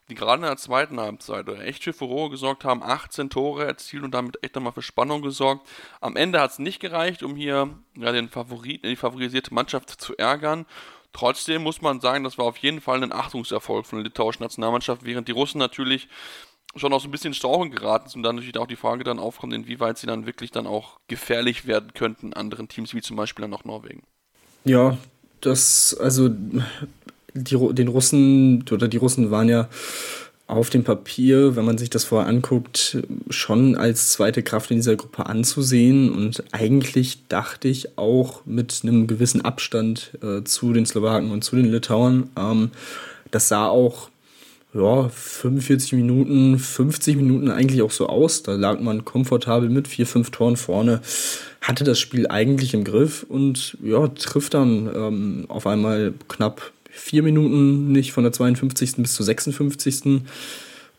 die gerade in der zweiten Halbzeit echt für Furore gesorgt haben, 18 Tore erzielt und damit echt nochmal für Spannung gesorgt. Am Ende hat es nicht gereicht, um hier ja, den Favorit, die favorisierte Mannschaft zu ärgern. Trotzdem muss man sagen, das war auf jeden Fall ein Achtungserfolg von der litauischen Nationalmannschaft, während die Russen natürlich schon auch so ein bisschen Strauchen geraten sind und dann natürlich auch die Frage dann aufkommt, inwieweit sie dann wirklich dann auch gefährlich werden könnten anderen Teams, wie zum Beispiel dann auch Norwegen. Ja, das, also die, den Russen oder die Russen waren ja auf dem Papier, wenn man sich das vorher anguckt, schon als zweite Kraft in dieser Gruppe anzusehen. Und eigentlich dachte ich auch mit einem gewissen Abstand äh, zu den Slowaken und zu den Litauern. Ähm, das sah auch ja, 45 Minuten, 50 Minuten eigentlich auch so aus. Da lag man komfortabel mit vier, fünf Toren vorne, hatte das Spiel eigentlich im Griff und ja, trifft dann ähm, auf einmal knapp vier Minuten nicht von der 52. bis zur 56.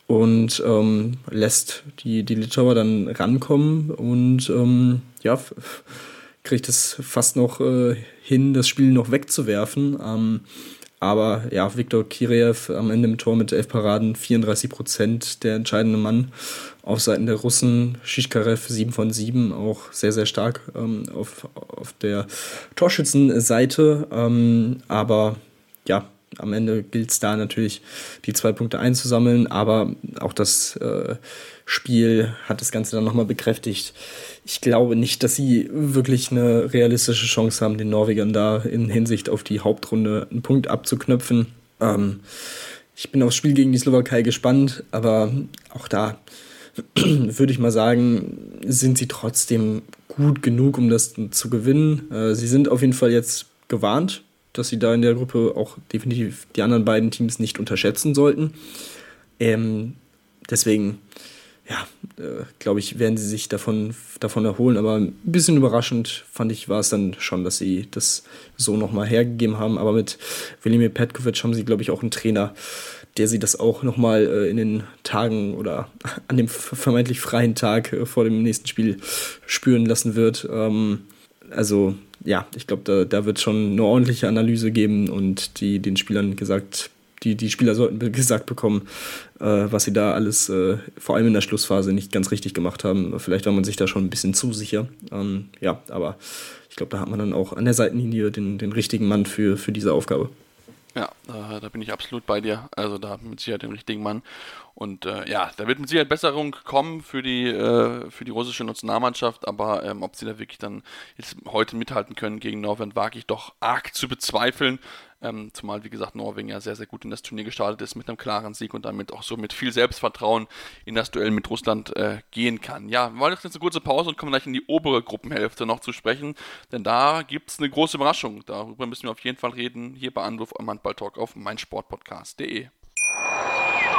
und ähm, lässt die, die Litauer dann rankommen und ähm, ja, kriegt es fast noch äh, hin, das Spiel noch wegzuwerfen. Ähm, aber ja, Viktor Kireev am Ende im Tor mit elf Paraden, 34 Prozent der entscheidende Mann auf Seiten der Russen. Shishkarev 7 von 7, auch sehr, sehr stark ähm, auf, auf der Torschützenseite. Ähm, aber ja, am Ende gilt es da natürlich, die zwei Punkte einzusammeln, aber auch das äh, Spiel hat das Ganze dann nochmal bekräftigt. Ich glaube nicht, dass sie wirklich eine realistische Chance haben, den Norwegern da in Hinsicht auf die Hauptrunde einen Punkt abzuknöpfen. Ähm, ich bin aufs Spiel gegen die Slowakei gespannt, aber auch da würde ich mal sagen, sind sie trotzdem gut genug, um das zu gewinnen. Äh, sie sind auf jeden Fall jetzt gewarnt dass sie da in der Gruppe auch definitiv die anderen beiden Teams nicht unterschätzen sollten. Ähm, deswegen, ja, äh, glaube ich, werden sie sich davon, davon erholen. Aber ein bisschen überraschend fand ich, war es dann schon, dass sie das so nochmal hergegeben haben. Aber mit Velimir Petkovic haben sie, glaube ich, auch einen Trainer, der sie das auch nochmal äh, in den Tagen oder an dem vermeintlich freien Tag äh, vor dem nächsten Spiel spüren lassen wird. Ähm, also ja, ich glaube, da, da wird schon eine ordentliche Analyse geben und die den Spielern gesagt, die, die Spieler sollten gesagt bekommen, äh, was sie da alles, äh, vor allem in der Schlussphase, nicht ganz richtig gemacht haben. Vielleicht war man sich da schon ein bisschen zu sicher. Ähm, ja, aber ich glaube, da hat man dann auch an der Seitenlinie den, den richtigen Mann für, für diese Aufgabe. Ja, äh, da bin ich absolut bei dir. Also da mit Sicherheit den richtigen Mann. Und äh, ja, da wird mit Sicherheit Besserung kommen für die, äh, für die russische Nationalmannschaft, aber ähm, ob sie da wirklich dann jetzt heute mithalten können gegen Norwegen, wage ich doch arg zu bezweifeln. Ähm, zumal, wie gesagt, Norwegen ja sehr, sehr gut in das Turnier gestartet ist mit einem klaren Sieg und damit auch so mit viel Selbstvertrauen in das Duell mit Russland äh, gehen kann. Ja, wir wollen jetzt eine kurze Pause und kommen gleich in die obere Gruppenhälfte noch zu sprechen, denn da gibt es eine große Überraschung. Darüber müssen wir auf jeden Fall reden, hier bei Anruf am Handball-Talk auf meinsportpodcast.de.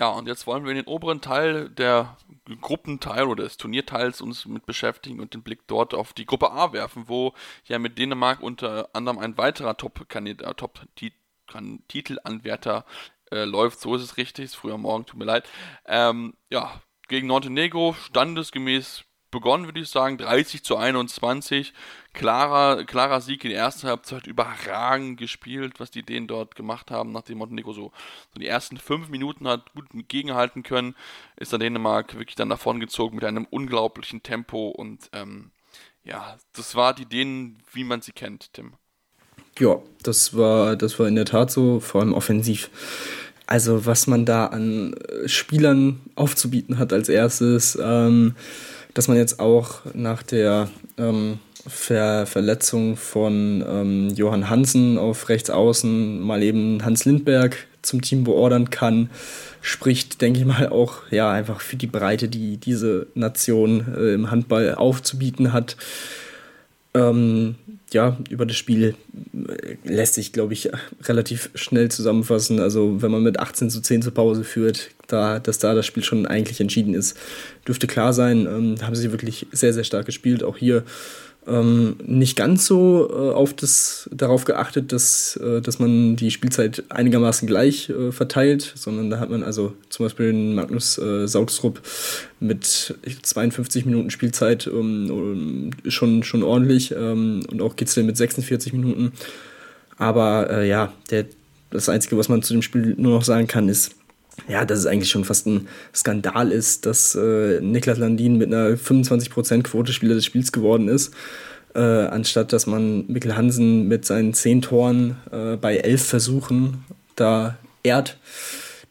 Ja, und jetzt wollen wir in den oberen Teil der Gruppenteil oder des Turnierteils uns mit beschäftigen und den Blick dort auf die Gruppe A werfen, wo ja mit Dänemark unter anderem ein weiterer Top-Kandidat, Top-Titelanwärter äh, läuft. So ist es richtig, ist früher Morgen, tut mir leid. Ähm, ja, gegen Montenegro standesgemäß begonnen, würde ich sagen, 30 zu 21. Klarer, klarer Sieg in der ersten Halbzeit, überragend gespielt, was die Dänen dort gemacht haben, nachdem Montenegro so, so die ersten fünf Minuten hat gut gegenhalten können, ist dann Dänemark wirklich dann davon gezogen mit einem unglaublichen Tempo und ähm, ja, das war die Dänen, wie man sie kennt, Tim. Ja, das war, das war in der Tat so, vor allem offensiv. Also was man da an äh, Spielern aufzubieten hat als erstes, ähm, dass man jetzt auch nach der ähm, Ver Verletzung von ähm, Johann Hansen auf rechts außen mal eben Hans Lindberg zum Team beordern kann, spricht, denke ich mal, auch ja einfach für die Breite, die diese Nation äh, im Handball aufzubieten hat. Ähm, ja, über das Spiel äh, lässt sich, glaube ich, relativ schnell zusammenfassen. Also, wenn man mit 18 zu 10 zur Pause führt, da, dass da das Spiel schon eigentlich entschieden ist, dürfte klar sein. Ähm, haben sie wirklich sehr, sehr stark gespielt. Auch hier ähm, nicht ganz so äh, auf das, darauf geachtet, dass, äh, dass man die Spielzeit einigermaßen gleich äh, verteilt, sondern da hat man also zum Beispiel den Magnus äh, Saugstrup mit 52 Minuten Spielzeit ähm, schon, schon ordentlich ähm, und auch Gitzel mit 46 Minuten. Aber äh, ja, der, das Einzige, was man zu dem Spiel nur noch sagen kann, ist, ja, dass es eigentlich schon fast ein Skandal ist, dass äh, Niklas Landin mit einer 25% Quote Spieler des Spiels geworden ist, äh, anstatt dass man Mikkel Hansen mit seinen 10 Toren äh, bei 11 Versuchen da ehrt.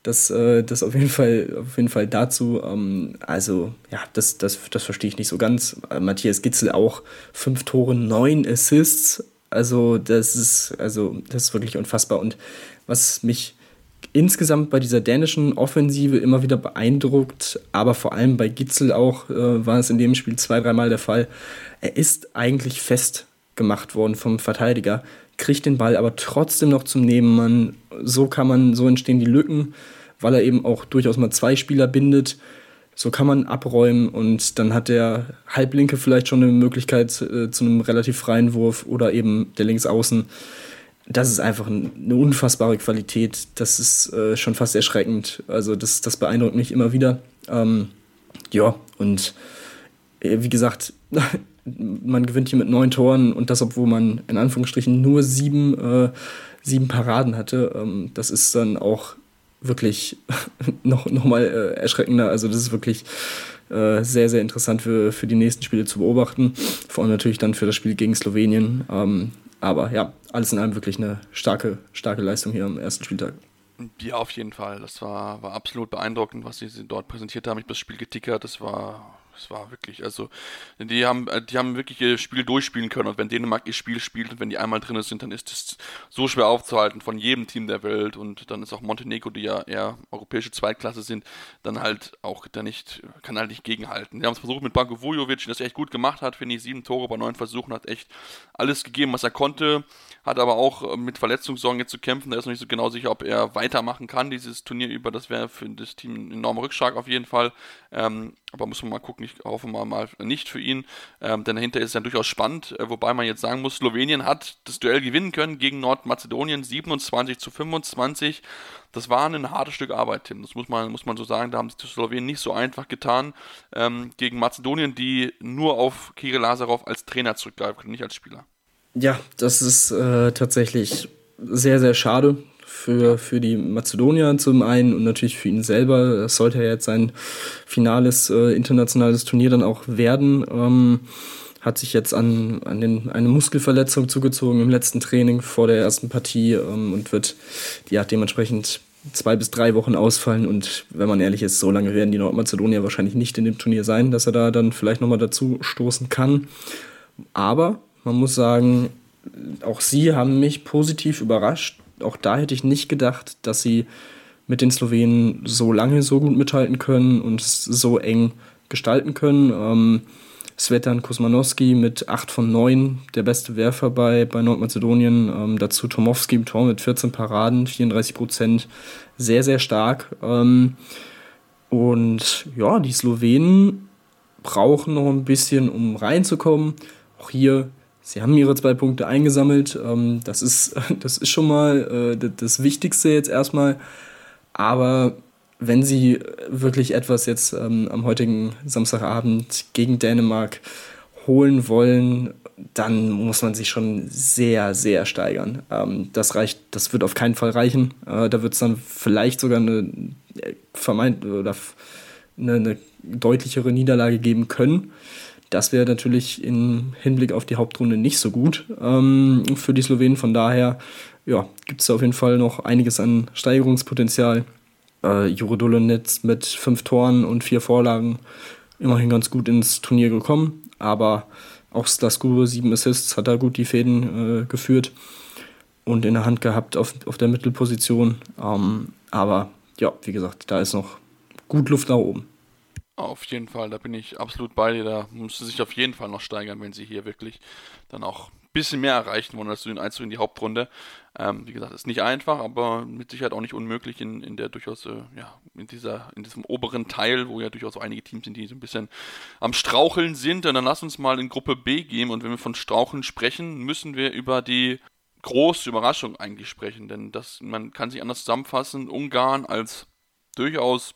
Das, äh, das auf jeden Fall, auf jeden Fall dazu. Ähm, also, ja, das, das, das verstehe ich nicht so ganz. Äh, Matthias Gitzel auch 5 Tore, 9 Assists. Also, das ist, also, das ist wirklich unfassbar. Und was mich insgesamt bei dieser dänischen Offensive immer wieder beeindruckt, aber vor allem bei Gitzel auch äh, war es in dem Spiel zwei, dreimal der Fall. Er ist eigentlich festgemacht worden vom Verteidiger, kriegt den Ball aber trotzdem noch zum Nebenmann. So kann man, so entstehen die Lücken, weil er eben auch durchaus mal zwei Spieler bindet. So kann man abräumen und dann hat der Halblinke vielleicht schon eine Möglichkeit äh, zu einem relativ freien Wurf oder eben der Linksaußen das ist einfach eine unfassbare Qualität. Das ist äh, schon fast erschreckend. Also das, das beeindruckt mich immer wieder. Ähm, ja, und äh, wie gesagt, man gewinnt hier mit neun Toren und das, obwohl man in Anführungsstrichen nur sieben, äh, sieben Paraden hatte. Ähm, das ist dann auch wirklich noch, noch mal äh, erschreckender. Also das ist wirklich äh, sehr, sehr interessant für, für die nächsten Spiele zu beobachten. Vor allem natürlich dann für das Spiel gegen Slowenien. Ähm, aber ja, alles in allem wirklich eine starke, starke Leistung hier am ersten Spieltag. Ja, auf jeden Fall. Das war, war absolut beeindruckend, was sie dort präsentiert haben. Ich habe das Spiel getickert. Das war es war wirklich, also die haben, äh, die haben wirklich ihr Spiel durchspielen können und wenn Dänemark ihr Spiel spielt und wenn die einmal drin sind, dann ist es so schwer aufzuhalten von jedem Team der Welt und dann ist auch Montenegro, die ja eher europäische Zweitklasse sind, dann halt auch da nicht, kann halt nicht gegenhalten. Die haben es versucht mit Branko Vujovic, das echt gut gemacht hat, finde ich, sieben Tore bei neun Versuchen, hat echt alles gegeben, was er konnte, hat aber auch äh, mit Verletzungssorgen jetzt zu kämpfen, da ist noch nicht so genau sicher, ob er weitermachen kann, dieses Turnier über, das wäre für das Team ein enormer Rückschlag auf jeden Fall, ähm, aber muss man mal gucken, ich hoffe mal, mal nicht für ihn, ähm, denn dahinter ist es ja durchaus spannend, äh, wobei man jetzt sagen muss, Slowenien hat das Duell gewinnen können gegen Nordmazedonien 27 zu 25. Das war ein hartes Stück Arbeit, Tim. Das muss man, muss man so sagen. Da haben sich die Slowenien nicht so einfach getan ähm, gegen Mazedonien, die nur auf Kirill Lazarov als Trainer zurückgreifen können, nicht als Spieler. Ja, das ist äh, tatsächlich sehr, sehr schade für, für die Mazedonier zum einen und natürlich für ihn selber. Das sollte ja jetzt sein finales äh, internationales Turnier dann auch werden. Ähm, hat sich jetzt an, an den, eine Muskelverletzung zugezogen im letzten Training vor der ersten Partie ähm, und wird ja dementsprechend zwei bis drei Wochen ausfallen. Und wenn man ehrlich ist, so lange werden die Nordmazedonier wahrscheinlich nicht in dem Turnier sein, dass er da dann vielleicht nochmal dazu stoßen kann. Aber man muss sagen, auch sie haben mich positiv überrascht auch da hätte ich nicht gedacht, dass sie mit den Slowenen so lange so gut mithalten können und so eng gestalten können. Ähm, Svetan Kosmanowski mit 8 von 9, der beste Werfer bei, bei Nordmazedonien. Ähm, dazu Tomowski im Tor mit 14 Paraden, 34 Prozent. Sehr, sehr stark. Ähm, und ja, die Slowenen brauchen noch ein bisschen, um reinzukommen. Auch hier Sie haben ihre zwei Punkte eingesammelt. Ähm, das, ist, das ist schon mal äh, das Wichtigste jetzt erstmal. Aber wenn Sie wirklich etwas jetzt ähm, am heutigen Samstagabend gegen Dänemark holen wollen, dann muss man sich schon sehr, sehr steigern. Ähm, das reicht, das wird auf keinen Fall reichen. Äh, da wird es dann vielleicht sogar eine äh, vermeint oder eine, eine deutlichere Niederlage geben können. Das wäre natürlich im Hinblick auf die Hauptrunde nicht so gut ähm, für die Slowenen. Von daher ja, gibt es auf jeden Fall noch einiges an Steigerungspotenzial. Äh, Jure Dolonetz mit fünf Toren und vier Vorlagen immerhin ganz gut ins Turnier gekommen. Aber auch Slaskur, sieben Assists, hat da gut die Fäden äh, geführt und in der Hand gehabt auf, auf der Mittelposition. Ähm, aber ja, wie gesagt, da ist noch gut Luft nach oben. Auf jeden Fall, da bin ich absolut bei dir. Da musste sich auf jeden Fall noch steigern, wenn sie hier wirklich dann auch ein bisschen mehr erreichen wollen als den Einzug in die Hauptrunde. Ähm, wie gesagt, ist nicht einfach, aber mit Sicherheit auch nicht unmöglich in, in der durchaus, äh, ja, in dieser, in diesem oberen Teil, wo ja durchaus auch einige Teams sind, die so ein bisschen am Straucheln sind. Und dann lass uns mal in Gruppe B gehen. Und wenn wir von Straucheln sprechen, müssen wir über die große Überraschung eigentlich sprechen, denn das, man kann sich anders zusammenfassen. Ungarn als durchaus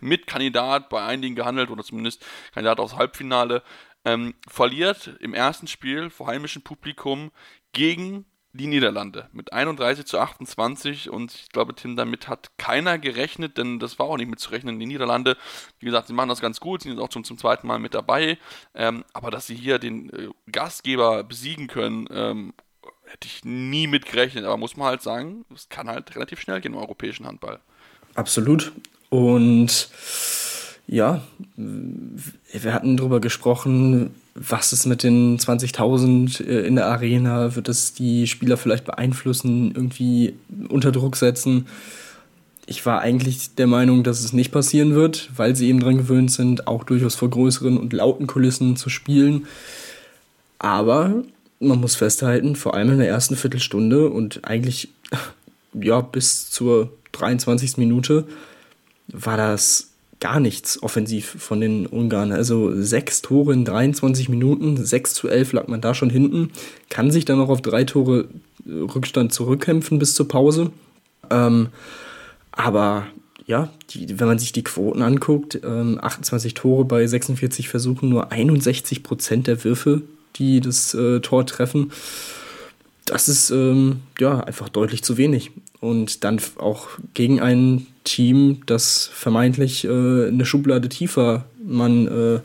Mitkandidat bei einigen gehandelt oder zumindest Kandidat aufs Halbfinale, ähm, verliert im ersten Spiel vor heimischem Publikum gegen die Niederlande mit 31 zu 28 und ich glaube, Tim, damit hat keiner gerechnet, denn das war auch nicht mitzurechnen. Die Niederlande, wie gesagt, sie machen das ganz gut, sind auch schon zum zweiten Mal mit dabei, ähm, aber dass sie hier den äh, Gastgeber besiegen können, ähm, hätte ich nie mit gerechnet, aber muss man halt sagen, es kann halt relativ schnell gehen im europäischen Handball. Absolut. Und ja, wir hatten darüber gesprochen, was ist mit den 20.000 äh, in der Arena? Wird es die Spieler vielleicht beeinflussen, irgendwie unter Druck setzen? Ich war eigentlich der Meinung, dass es nicht passieren wird, weil sie eben dran gewöhnt sind, auch durchaus vor größeren und lauten Kulissen zu spielen. Aber man muss festhalten, vor allem in der ersten Viertelstunde und eigentlich ja bis zur 23. Minute war das gar nichts offensiv von den Ungarn. Also sechs Tore in 23 Minuten, 6 zu 11 lag man da schon hinten, kann sich dann noch auf drei Tore äh, Rückstand zurückkämpfen bis zur Pause. Ähm, aber ja, die, wenn man sich die Quoten anguckt, ähm, 28 Tore bei 46 Versuchen, nur 61 Prozent der Würfe, die das äh, Tor treffen. Das ist ähm, ja einfach deutlich zu wenig. Und dann auch gegen ein Team, das vermeintlich äh, eine Schublade tiefer man äh,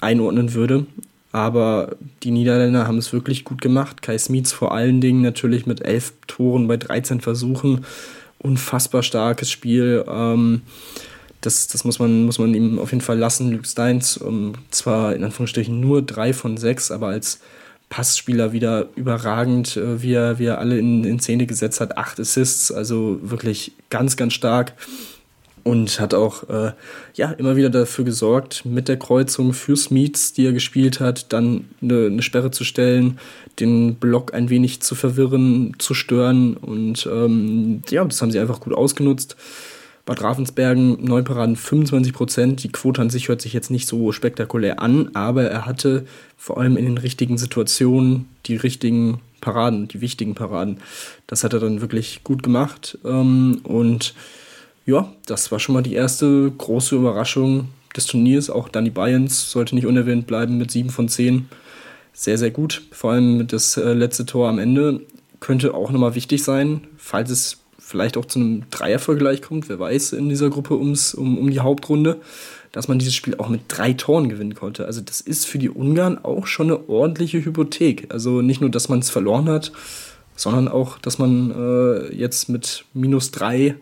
einordnen würde. Aber die Niederländer haben es wirklich gut gemacht. Kai Smits vor allen Dingen natürlich mit elf Toren bei 13 Versuchen. Unfassbar starkes Spiel. Ähm, das, das muss, man, muss man ihm auf jeden Fall lassen. Luke Steins, um, zwar in Anführungsstrichen nur drei von sechs, aber als Passspieler wieder überragend, äh, wie, er, wie er alle in, in Szene gesetzt hat. Acht Assists, also wirklich ganz, ganz stark. Und hat auch äh, ja, immer wieder dafür gesorgt, mit der Kreuzung für Smiths, die er gespielt hat, dann eine, eine Sperre zu stellen, den Block ein wenig zu verwirren, zu stören. Und ähm, ja, das haben sie einfach gut ausgenutzt. Bad Ravensbergen, neun Paraden 25 Prozent. Die Quote an sich hört sich jetzt nicht so spektakulär an, aber er hatte vor allem in den richtigen Situationen die richtigen Paraden, die wichtigen Paraden. Das hat er dann wirklich gut gemacht. Ähm, und ja, das war schon mal die erste große Überraschung des Turniers. Auch Danny Bayerns sollte nicht unerwähnt bleiben mit 7 von 10. Sehr, sehr gut. Vor allem das äh, letzte Tor am Ende könnte auch nochmal wichtig sein, falls es vielleicht auch zu einem Dreiervergleich kommt, wer weiß, in dieser Gruppe ums, um, um die Hauptrunde, dass man dieses Spiel auch mit drei Toren gewinnen konnte. Also das ist für die Ungarn auch schon eine ordentliche Hypothek. Also nicht nur, dass man es verloren hat, sondern auch, dass man äh, jetzt mit minus drei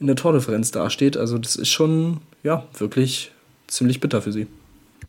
in der Tordifferenz dasteht. Also das ist schon, ja, wirklich ziemlich bitter für sie.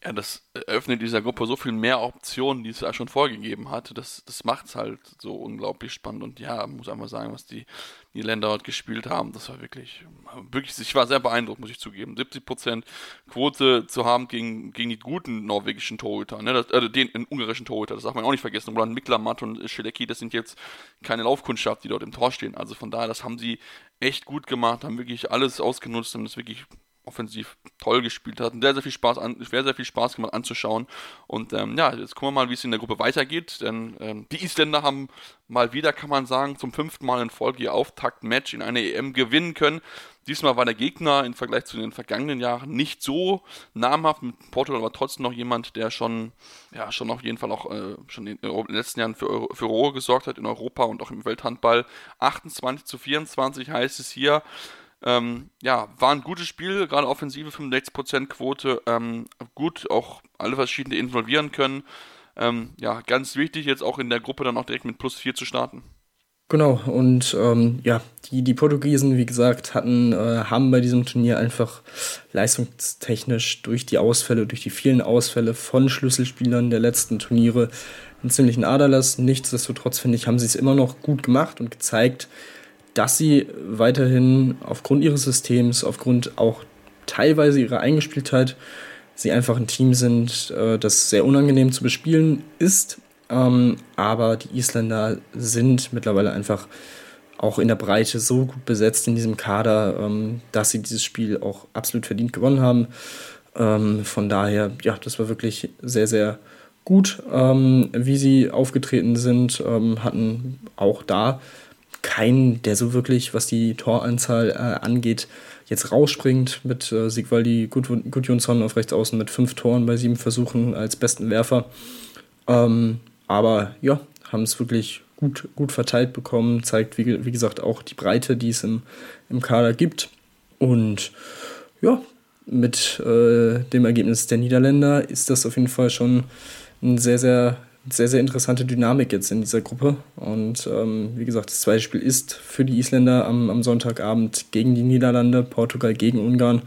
Ja, das eröffnet dieser Gruppe so viel mehr Optionen, die es ja schon vorgegeben hat. Das, das macht es halt so unglaublich spannend. Und ja, muss einfach sagen, was die, die Länder dort gespielt haben, das war wirklich, wirklich, ich war sehr beeindruckt, muss ich zugeben. 70% Quote zu haben gegen, gegen die guten norwegischen Torhüter, ne? Das, äh, den, den ungarischen Torhüter, das darf man auch nicht vergessen. Roland Miklamat und Schelecki, das sind jetzt keine Laufkundschaft, die dort im Tor stehen. Also von daher, das haben sie echt gut gemacht, haben wirklich alles ausgenutzt, haben das wirklich offensiv toll gespielt hat. Sehr, sehr viel Spaß an, sehr, sehr viel Spaß gemacht anzuschauen. Und ähm, ja, jetzt gucken wir mal, wie es in der Gruppe weitergeht. Denn ähm, die Isländer haben mal wieder, kann man sagen, zum fünften Mal in Folge ihr Auftakt-Match in einer EM gewinnen können. Diesmal war der Gegner im Vergleich zu den vergangenen Jahren nicht so namhaft. Portugal war trotzdem noch jemand, der schon, ja, schon auf jeden Fall auch äh, schon in, den letzten Jahren für, Rohre gesorgt hat in Europa und auch im Welthandball. 28 zu 24 heißt es hier. Ähm, ja, war ein gutes Spiel, gerade offensive 65% Quote, ähm, gut auch alle verschiedene involvieren können. Ähm, ja, ganz wichtig jetzt auch in der Gruppe dann auch direkt mit plus 4 zu starten. Genau, und ähm, ja, die, die Portugiesen, wie gesagt, hatten, äh, haben bei diesem Turnier einfach leistungstechnisch durch die Ausfälle, durch die vielen Ausfälle von Schlüsselspielern der letzten Turniere einen ziemlichen Aderlass. Nichtsdestotrotz, finde ich, haben sie es immer noch gut gemacht und gezeigt, dass sie weiterhin aufgrund ihres Systems, aufgrund auch teilweise ihre Eingespieltheit sie einfach ein Team sind, äh, das sehr unangenehm zu bespielen ist. Ähm, aber die Isländer sind mittlerweile einfach auch in der Breite so gut besetzt in diesem Kader, ähm, dass sie dieses Spiel auch absolut verdient gewonnen haben. Ähm, von daher, ja, das war wirklich sehr, sehr gut, wie sie aufgetreten sind, hatten auch da keinen, der so wirklich, was die Toranzahl äh, angeht, jetzt rausspringt mit äh, Sigvaldi Gudjonsson auf rechts außen mit fünf Toren bei sieben Versuchen als besten Werfer. Ähm, aber ja, haben es wirklich gut, gut verteilt bekommen, zeigt wie, wie gesagt auch die Breite, die es im, im Kader gibt. Und ja, mit äh, dem Ergebnis der Niederländer ist das auf jeden Fall schon ein sehr, sehr sehr, sehr interessante Dynamik jetzt in dieser Gruppe. Und ähm, wie gesagt, das zweite Spiel ist für die Isländer am, am Sonntagabend gegen die Niederlande, Portugal gegen Ungarn.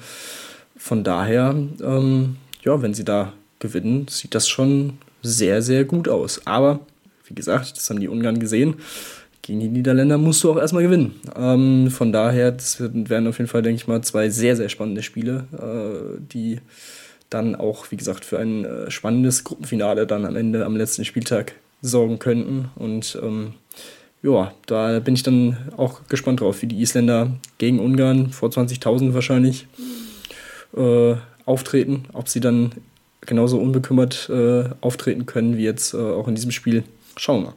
Von daher, ähm, ja, wenn sie da gewinnen, sieht das schon sehr, sehr gut aus. Aber, wie gesagt, das haben die Ungarn gesehen. Gegen die Niederländer musst du auch erstmal gewinnen. Ähm, von daher, das werden auf jeden Fall, denke ich mal, zwei sehr, sehr spannende Spiele, äh, die dann auch, wie gesagt, für ein äh, spannendes Gruppenfinale dann am Ende, am letzten Spieltag sorgen könnten. Und ähm, ja, da bin ich dann auch gespannt drauf, wie die Isländer gegen Ungarn vor 20.000 wahrscheinlich äh, auftreten, ob sie dann genauso unbekümmert äh, auftreten können wie jetzt äh, auch in diesem Spiel. Schauen wir mal.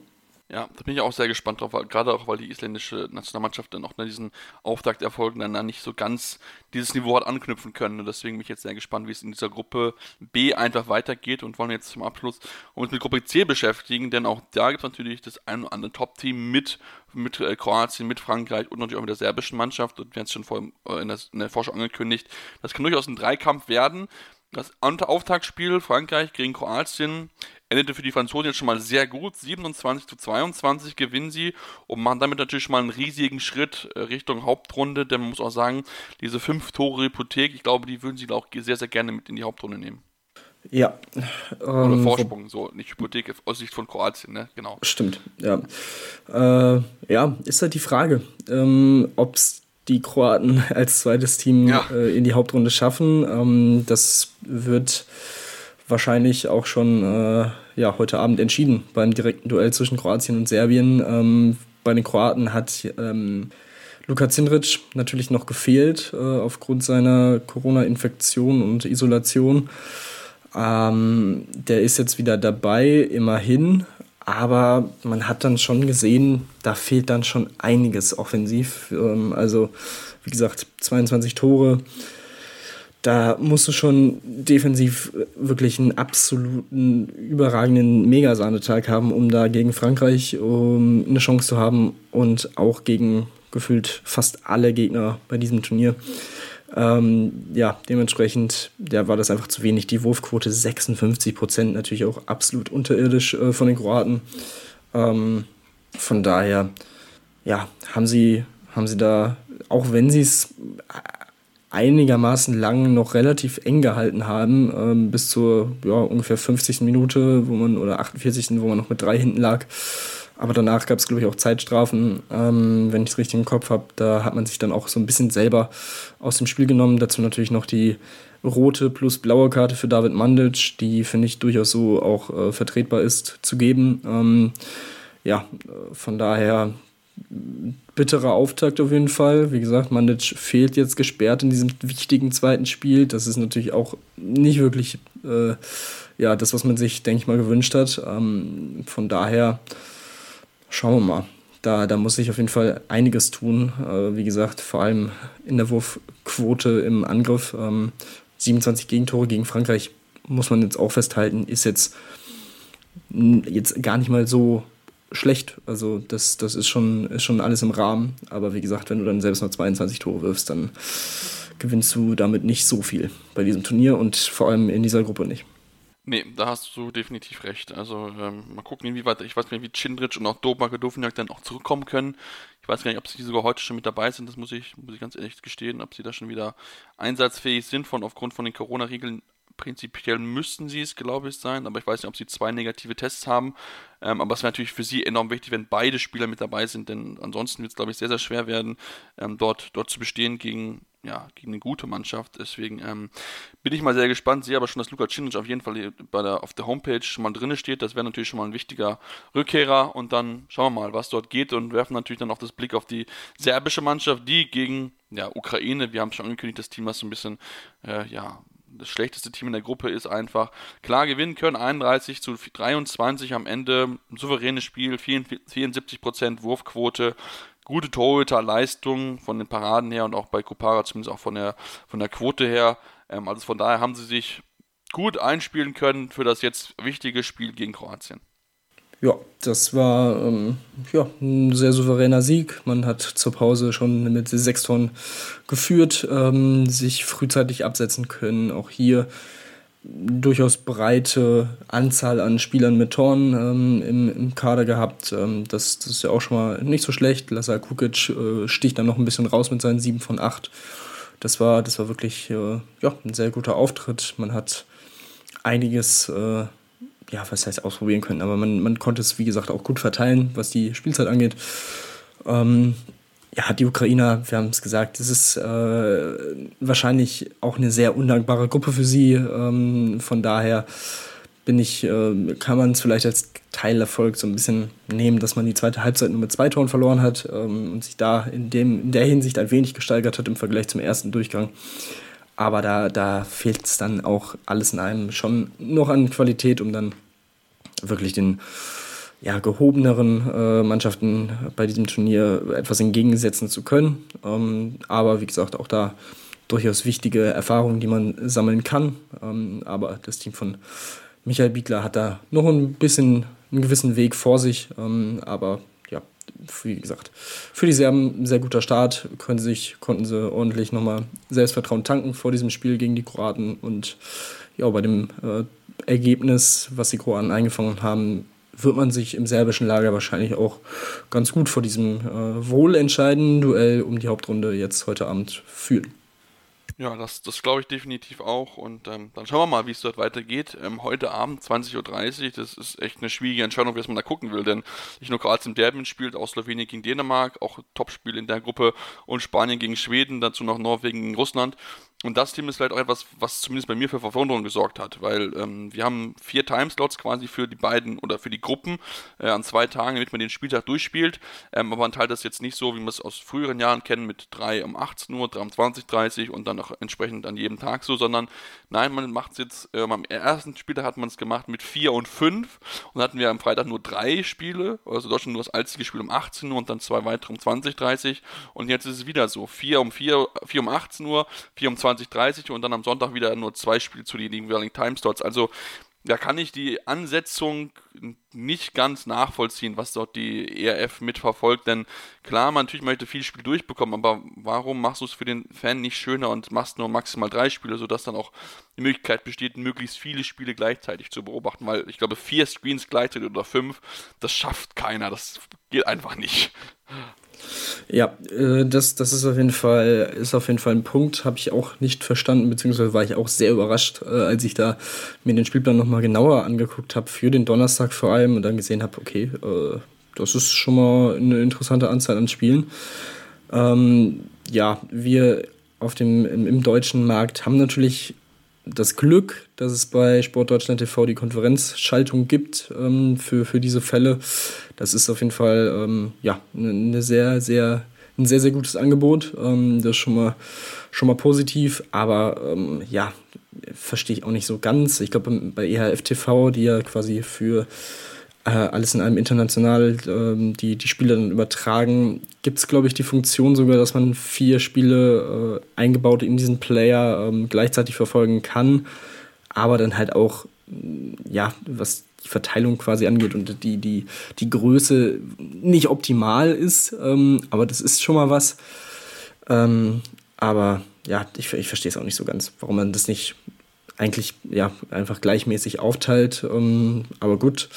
Ja, da bin ich auch sehr gespannt drauf, gerade auch, weil die isländische Nationalmannschaft dann auch nach diesen Auftakterfolgen dann nicht so ganz dieses Niveau hat anknüpfen können. Und deswegen bin ich jetzt sehr gespannt, wie es in dieser Gruppe B einfach weitergeht und wollen jetzt zum Abschluss uns mit Gruppe C beschäftigen, denn auch da gibt es natürlich das ein oder andere Top-Team mit, mit äh, Kroatien, mit Frankreich und natürlich auch mit der serbischen Mannschaft. Und wir haben es schon vor, äh, in, der, in der Vorschau angekündigt. Das kann durchaus ein Dreikampf werden. Das Auftaktspiel Frankreich gegen Kroatien endete für die Franzosen jetzt schon mal sehr gut. 27 zu 22 gewinnen sie und machen damit natürlich schon mal einen riesigen Schritt äh, Richtung Hauptrunde. Denn man muss auch sagen, diese fünf Tore Hypothek, ich glaube, die würden sie auch sehr, sehr gerne mit in die Hauptrunde nehmen. Ja. Oder ähm, Vorsprung, so, nicht Hypothek aus Sicht von Kroatien, ne? Genau. Stimmt, ja. Äh, ja, ist halt die Frage, ähm, ob es die Kroaten als zweites Team ja. äh, in die Hauptrunde schaffen. Ähm, das wird wahrscheinlich auch schon äh, ja, heute Abend entschieden beim direkten Duell zwischen Kroatien und Serbien. Ähm, bei den Kroaten hat ähm, Luka Zindric natürlich noch gefehlt äh, aufgrund seiner Corona-Infektion und Isolation. Ähm, der ist jetzt wieder dabei, immerhin. Aber man hat dann schon gesehen, da fehlt dann schon einiges offensiv. Ähm, also, wie gesagt, 22 Tore da musst du schon defensiv wirklich einen absoluten, überragenden Megasahnetag haben, um da gegen Frankreich um eine Chance zu haben und auch gegen gefühlt fast alle Gegner bei diesem Turnier. Ähm, ja, dementsprechend ja, war das einfach zu wenig. Die Wurfquote 56 Prozent, natürlich auch absolut unterirdisch äh, von den Kroaten. Ähm, von daher, ja, haben sie, haben sie da, auch wenn sie es einigermaßen lang noch relativ eng gehalten haben, ähm, bis zur ja, ungefähr 50. Minute, wo man, oder 48. wo man noch mit drei hinten lag. Aber danach gab es, glaube ich, auch Zeitstrafen, ähm, wenn ich es richtig im Kopf habe. Da hat man sich dann auch so ein bisschen selber aus dem Spiel genommen. Dazu natürlich noch die rote plus blaue Karte für David Mandic, die, finde ich, durchaus so auch äh, vertretbar ist, zu geben. Ähm, ja, äh, von daher bitterer Auftakt auf jeden Fall. Wie gesagt, Mandic fehlt jetzt gesperrt in diesem wichtigen zweiten Spiel. Das ist natürlich auch nicht wirklich äh, ja, das, was man sich, denke ich mal, gewünscht hat. Ähm, von daher schauen wir mal. Da, da muss sich auf jeden Fall einiges tun. Äh, wie gesagt, vor allem in der Wurfquote im Angriff. Ähm, 27 Gegentore gegen Frankreich muss man jetzt auch festhalten, ist jetzt, jetzt gar nicht mal so schlecht. Also das, das ist, schon, ist schon alles im Rahmen. Aber wie gesagt, wenn du dann selbst nur 22 Tore wirfst, dann gewinnst du damit nicht so viel bei diesem Turnier und vor allem in dieser Gruppe nicht. Nee, da hast du definitiv recht. Also ähm, mal gucken, inwieweit, ich weiß gar nicht, wie Chindrich und auch Dobak Dovniak dann auch zurückkommen können. Ich weiß gar nicht, ob sie sogar heute schon mit dabei sind, das muss ich, muss ich ganz ehrlich gestehen, ob sie da schon wieder einsatzfähig sind von aufgrund von den Corona-Regeln Prinzipiell müssten sie es, glaube ich, sein, aber ich weiß nicht, ob sie zwei negative Tests haben. Ähm, aber es wäre natürlich für sie enorm wichtig, wenn beide Spieler mit dabei sind, denn ansonsten wird es, glaube ich, sehr, sehr schwer werden, ähm, dort, dort zu bestehen gegen ja, gegen eine gute Mannschaft. Deswegen ähm, bin ich mal sehr gespannt. Sehe aber schon, dass Luka Cinic auf jeden Fall bei der, auf der Homepage schon mal drin steht. Das wäre natürlich schon mal ein wichtiger Rückkehrer. Und dann schauen wir mal, was dort geht und werfen natürlich dann auch das Blick auf die serbische Mannschaft, die gegen ja, Ukraine, wir haben schon angekündigt, das Team, was so ein bisschen äh, ja, das schlechteste Team in der Gruppe ist einfach klar gewinnen können. 31 zu 23 am Ende. Ein souveränes Spiel, 74% Wurfquote, gute Torhüterleistung von den Paraden her und auch bei Kupara zumindest auch von der, von der Quote her. Ähm, also von daher haben sie sich gut einspielen können für das jetzt wichtige Spiel gegen Kroatien. Ja, das war ähm, ja, ein sehr souveräner Sieg. Man hat zur Pause schon mit sechs Tonnen geführt, ähm, sich frühzeitig absetzen können. Auch hier durchaus breite Anzahl an Spielern mit Toren ähm, im, im, Kader gehabt. Ähm, das, das, ist ja auch schon mal nicht so schlecht. Lazar Kukic äh, sticht dann noch ein bisschen raus mit seinen 7 von 8. Das war, das war wirklich äh, ja, ein sehr guter Auftritt. Man hat einiges äh, ja, was heißt ausprobieren können, aber man, man konnte es, wie gesagt, auch gut verteilen, was die Spielzeit angeht. Ähm, ja, die Ukrainer, wir haben es gesagt, das ist äh, wahrscheinlich auch eine sehr undankbare Gruppe für sie. Ähm, von daher bin ich, äh, kann man es vielleicht als Teilerfolg so ein bisschen nehmen, dass man die zweite Halbzeit nur mit zwei Toren verloren hat ähm, und sich da in, dem, in der Hinsicht ein wenig gesteigert hat im Vergleich zum ersten Durchgang. Aber da, da fehlt es dann auch alles in einem schon noch an Qualität, um dann wirklich den ja, gehobeneren äh, Mannschaften bei diesem Turnier etwas entgegensetzen zu können. Ähm, aber wie gesagt, auch da durchaus wichtige Erfahrungen, die man sammeln kann. Ähm, aber das Team von Michael Biegler hat da noch ein bisschen einen gewissen Weg vor sich. Ähm, aber wie gesagt, für die Serben ein sehr guter Start. Können sich, konnten sie ordentlich nochmal Selbstvertrauen tanken vor diesem Spiel gegen die Kroaten. Und ja, bei dem äh, Ergebnis, was die Kroaten eingefangen haben, wird man sich im serbischen Lager wahrscheinlich auch ganz gut vor diesem äh, wohlentscheidenden Duell um die Hauptrunde jetzt heute Abend fühlen. Ja, das, das glaube ich definitiv auch. Und ähm, dann schauen wir mal, wie es dort weitergeht. Ähm, heute Abend 20.30 Uhr, das ist echt eine schwierige Entscheidung, was man da gucken will. Denn nicht nur Kroatien Derbien spielt, auch Slowenien gegen Dänemark, auch Topspiel in der Gruppe und Spanien gegen Schweden, dazu noch Norwegen gegen Russland. Und das Team ist vielleicht auch etwas, was zumindest bei mir für Verwunderung gesorgt hat, weil ähm, wir haben vier Timeslots quasi für die beiden oder für die Gruppen äh, an zwei Tagen, damit man den Spieltag durchspielt. Ähm, aber man teilt das jetzt nicht so, wie wir es aus früheren Jahren kennen, mit drei um 18 Uhr, drei um 20.30 Uhr und dann auch entsprechend an jedem Tag so, sondern nein, man macht es jetzt, ähm, am ersten Spieltag hat man es gemacht mit vier und fünf und hatten wir am Freitag nur drei Spiele, also Deutschland nur das einzige Spiel um 18 Uhr und dann zwei weitere um 20.30 Uhr und jetzt ist es wieder so, vier um vier, vier um 18 Uhr, vier um 20 2030 und dann am Sonntag wieder nur zwei Spiele zu den jeweiligen Timeslots. Also da kann ich die Ansetzung nicht ganz nachvollziehen, was dort die ERF mitverfolgt. Denn klar, man natürlich möchte viel Spiel durchbekommen, aber warum machst du es für den Fan nicht schöner und machst nur maximal drei Spiele, sodass dann auch die Möglichkeit besteht, möglichst viele Spiele gleichzeitig zu beobachten? Weil ich glaube, vier Screens gleichzeitig oder fünf, das schafft keiner. Das geht einfach nicht. Ja, äh, das, das ist auf jeden Fall, ist auf jeden Fall ein Punkt, habe ich auch nicht verstanden, beziehungsweise war ich auch sehr überrascht, äh, als ich da mir den Spielplan nochmal genauer angeguckt habe, für den Donnerstag vor allem und dann gesehen habe, okay, äh, das ist schon mal eine interessante Anzahl an Spielen. Ähm, ja, wir auf dem, im, im deutschen Markt haben natürlich das Glück, dass es bei Sportdeutschland TV die Konferenzschaltung gibt ähm, für, für diese Fälle. Das ist auf jeden Fall ähm, ja, eine sehr, sehr, ein sehr, sehr gutes Angebot. Ähm, das ist schon mal, schon mal positiv, aber ähm, ja, verstehe ich auch nicht so ganz. Ich glaube, bei EHF TV, die ja quasi für alles in einem international ähm, die, die Spiele dann übertragen, gibt es, glaube ich, die Funktion sogar, dass man vier Spiele äh, eingebaut in diesen Player ähm, gleichzeitig verfolgen kann, aber dann halt auch, mm, ja, was die Verteilung quasi angeht und die, die, die Größe nicht optimal ist, ähm, aber das ist schon mal was. Ähm, aber ja, ich, ich verstehe es auch nicht so ganz, warum man das nicht eigentlich ja, einfach gleichmäßig aufteilt. Ähm, aber gut,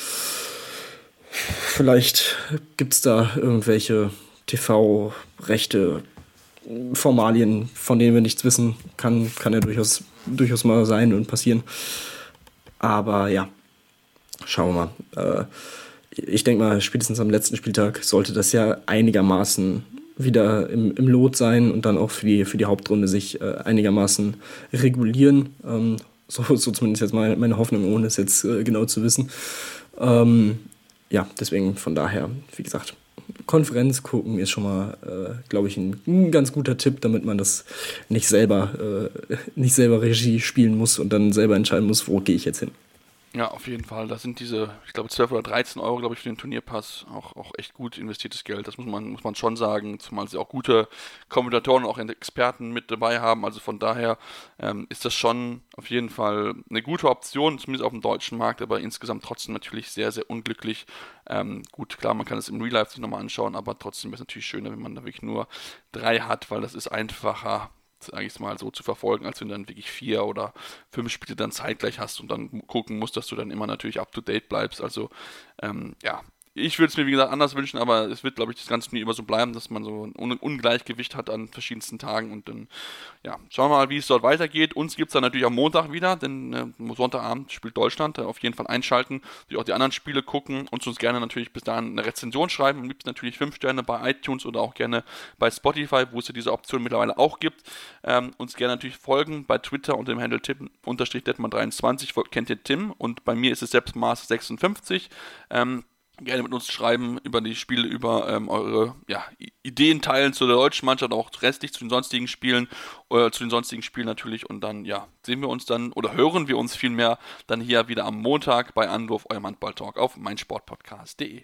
Vielleicht gibt es da irgendwelche TV-Rechte, Formalien, von denen wir nichts wissen. Kann, kann ja durchaus, durchaus mal sein und passieren. Aber ja, schauen wir mal. Äh, ich denke mal, spätestens am letzten Spieltag sollte das ja einigermaßen wieder im, im Lot sein und dann auch für die, für die Hauptrunde sich äh, einigermaßen regulieren. Ähm, so, so zumindest jetzt meine, meine Hoffnung, ohne es jetzt äh, genau zu wissen. Ähm, ja, deswegen von daher, wie gesagt, Konferenz gucken ist schon mal, äh, glaube ich, ein, ein, ganz guter Tipp, damit man das nicht selber, äh, nicht selber Regie spielen muss und dann selber entscheiden muss, wo gehe ich jetzt hin. Ja, auf jeden Fall. Da sind diese, ich glaube, 12 oder 13 Euro, glaube ich, für den Turnierpass auch, auch echt gut investiertes Geld. Das muss man, muss man schon sagen, zumal sie auch gute Kommentatoren und auch Experten mit dabei haben. Also von daher ähm, ist das schon auf jeden Fall eine gute Option, zumindest auf dem deutschen Markt, aber insgesamt trotzdem natürlich sehr, sehr unglücklich. Ähm, gut, klar, man kann es im Real Life sich nochmal anschauen, aber trotzdem ist es natürlich schöner, wenn man da wirklich nur drei hat, weil das ist einfacher sage ich mal, so zu verfolgen, als wenn du dann wirklich vier oder fünf Spiele dann zeitgleich hast und dann gucken musst, dass du dann immer natürlich up to date bleibst. Also ähm, ja, ich würde es mir, wie gesagt, anders wünschen, aber es wird, glaube ich, das ganze nie immer so bleiben, dass man so ein Ungleichgewicht hat an verschiedensten Tagen. Und dann, ja, schauen wir mal, wie es dort weitergeht. Uns gibt es dann natürlich am Montag wieder, denn äh, Sonntagabend spielt Deutschland. Äh, auf jeden Fall einschalten, sich auch die anderen Spiele gucken und uns gerne natürlich bis dahin eine Rezension schreiben. Am liebsten natürlich fünf Sterne bei iTunes oder auch gerne bei Spotify, wo es ja diese Option mittlerweile auch gibt. Ähm, uns gerne natürlich folgen bei Twitter unter dem Handle Tim-Detman23. Kennt ihr Tim? Und bei mir ist es selbst Maß56. Ähm, gerne mit uns schreiben über die Spiele, über ähm, eure ja, Ideen teilen zu der deutschen Mannschaft, auch restlich zu den sonstigen Spielen, oder zu den sonstigen Spielen natürlich. Und dann, ja, sehen wir uns dann oder hören wir uns vielmehr dann hier wieder am Montag bei Anwurf, eurem Handball-Talk auf meinsportpodcast.de.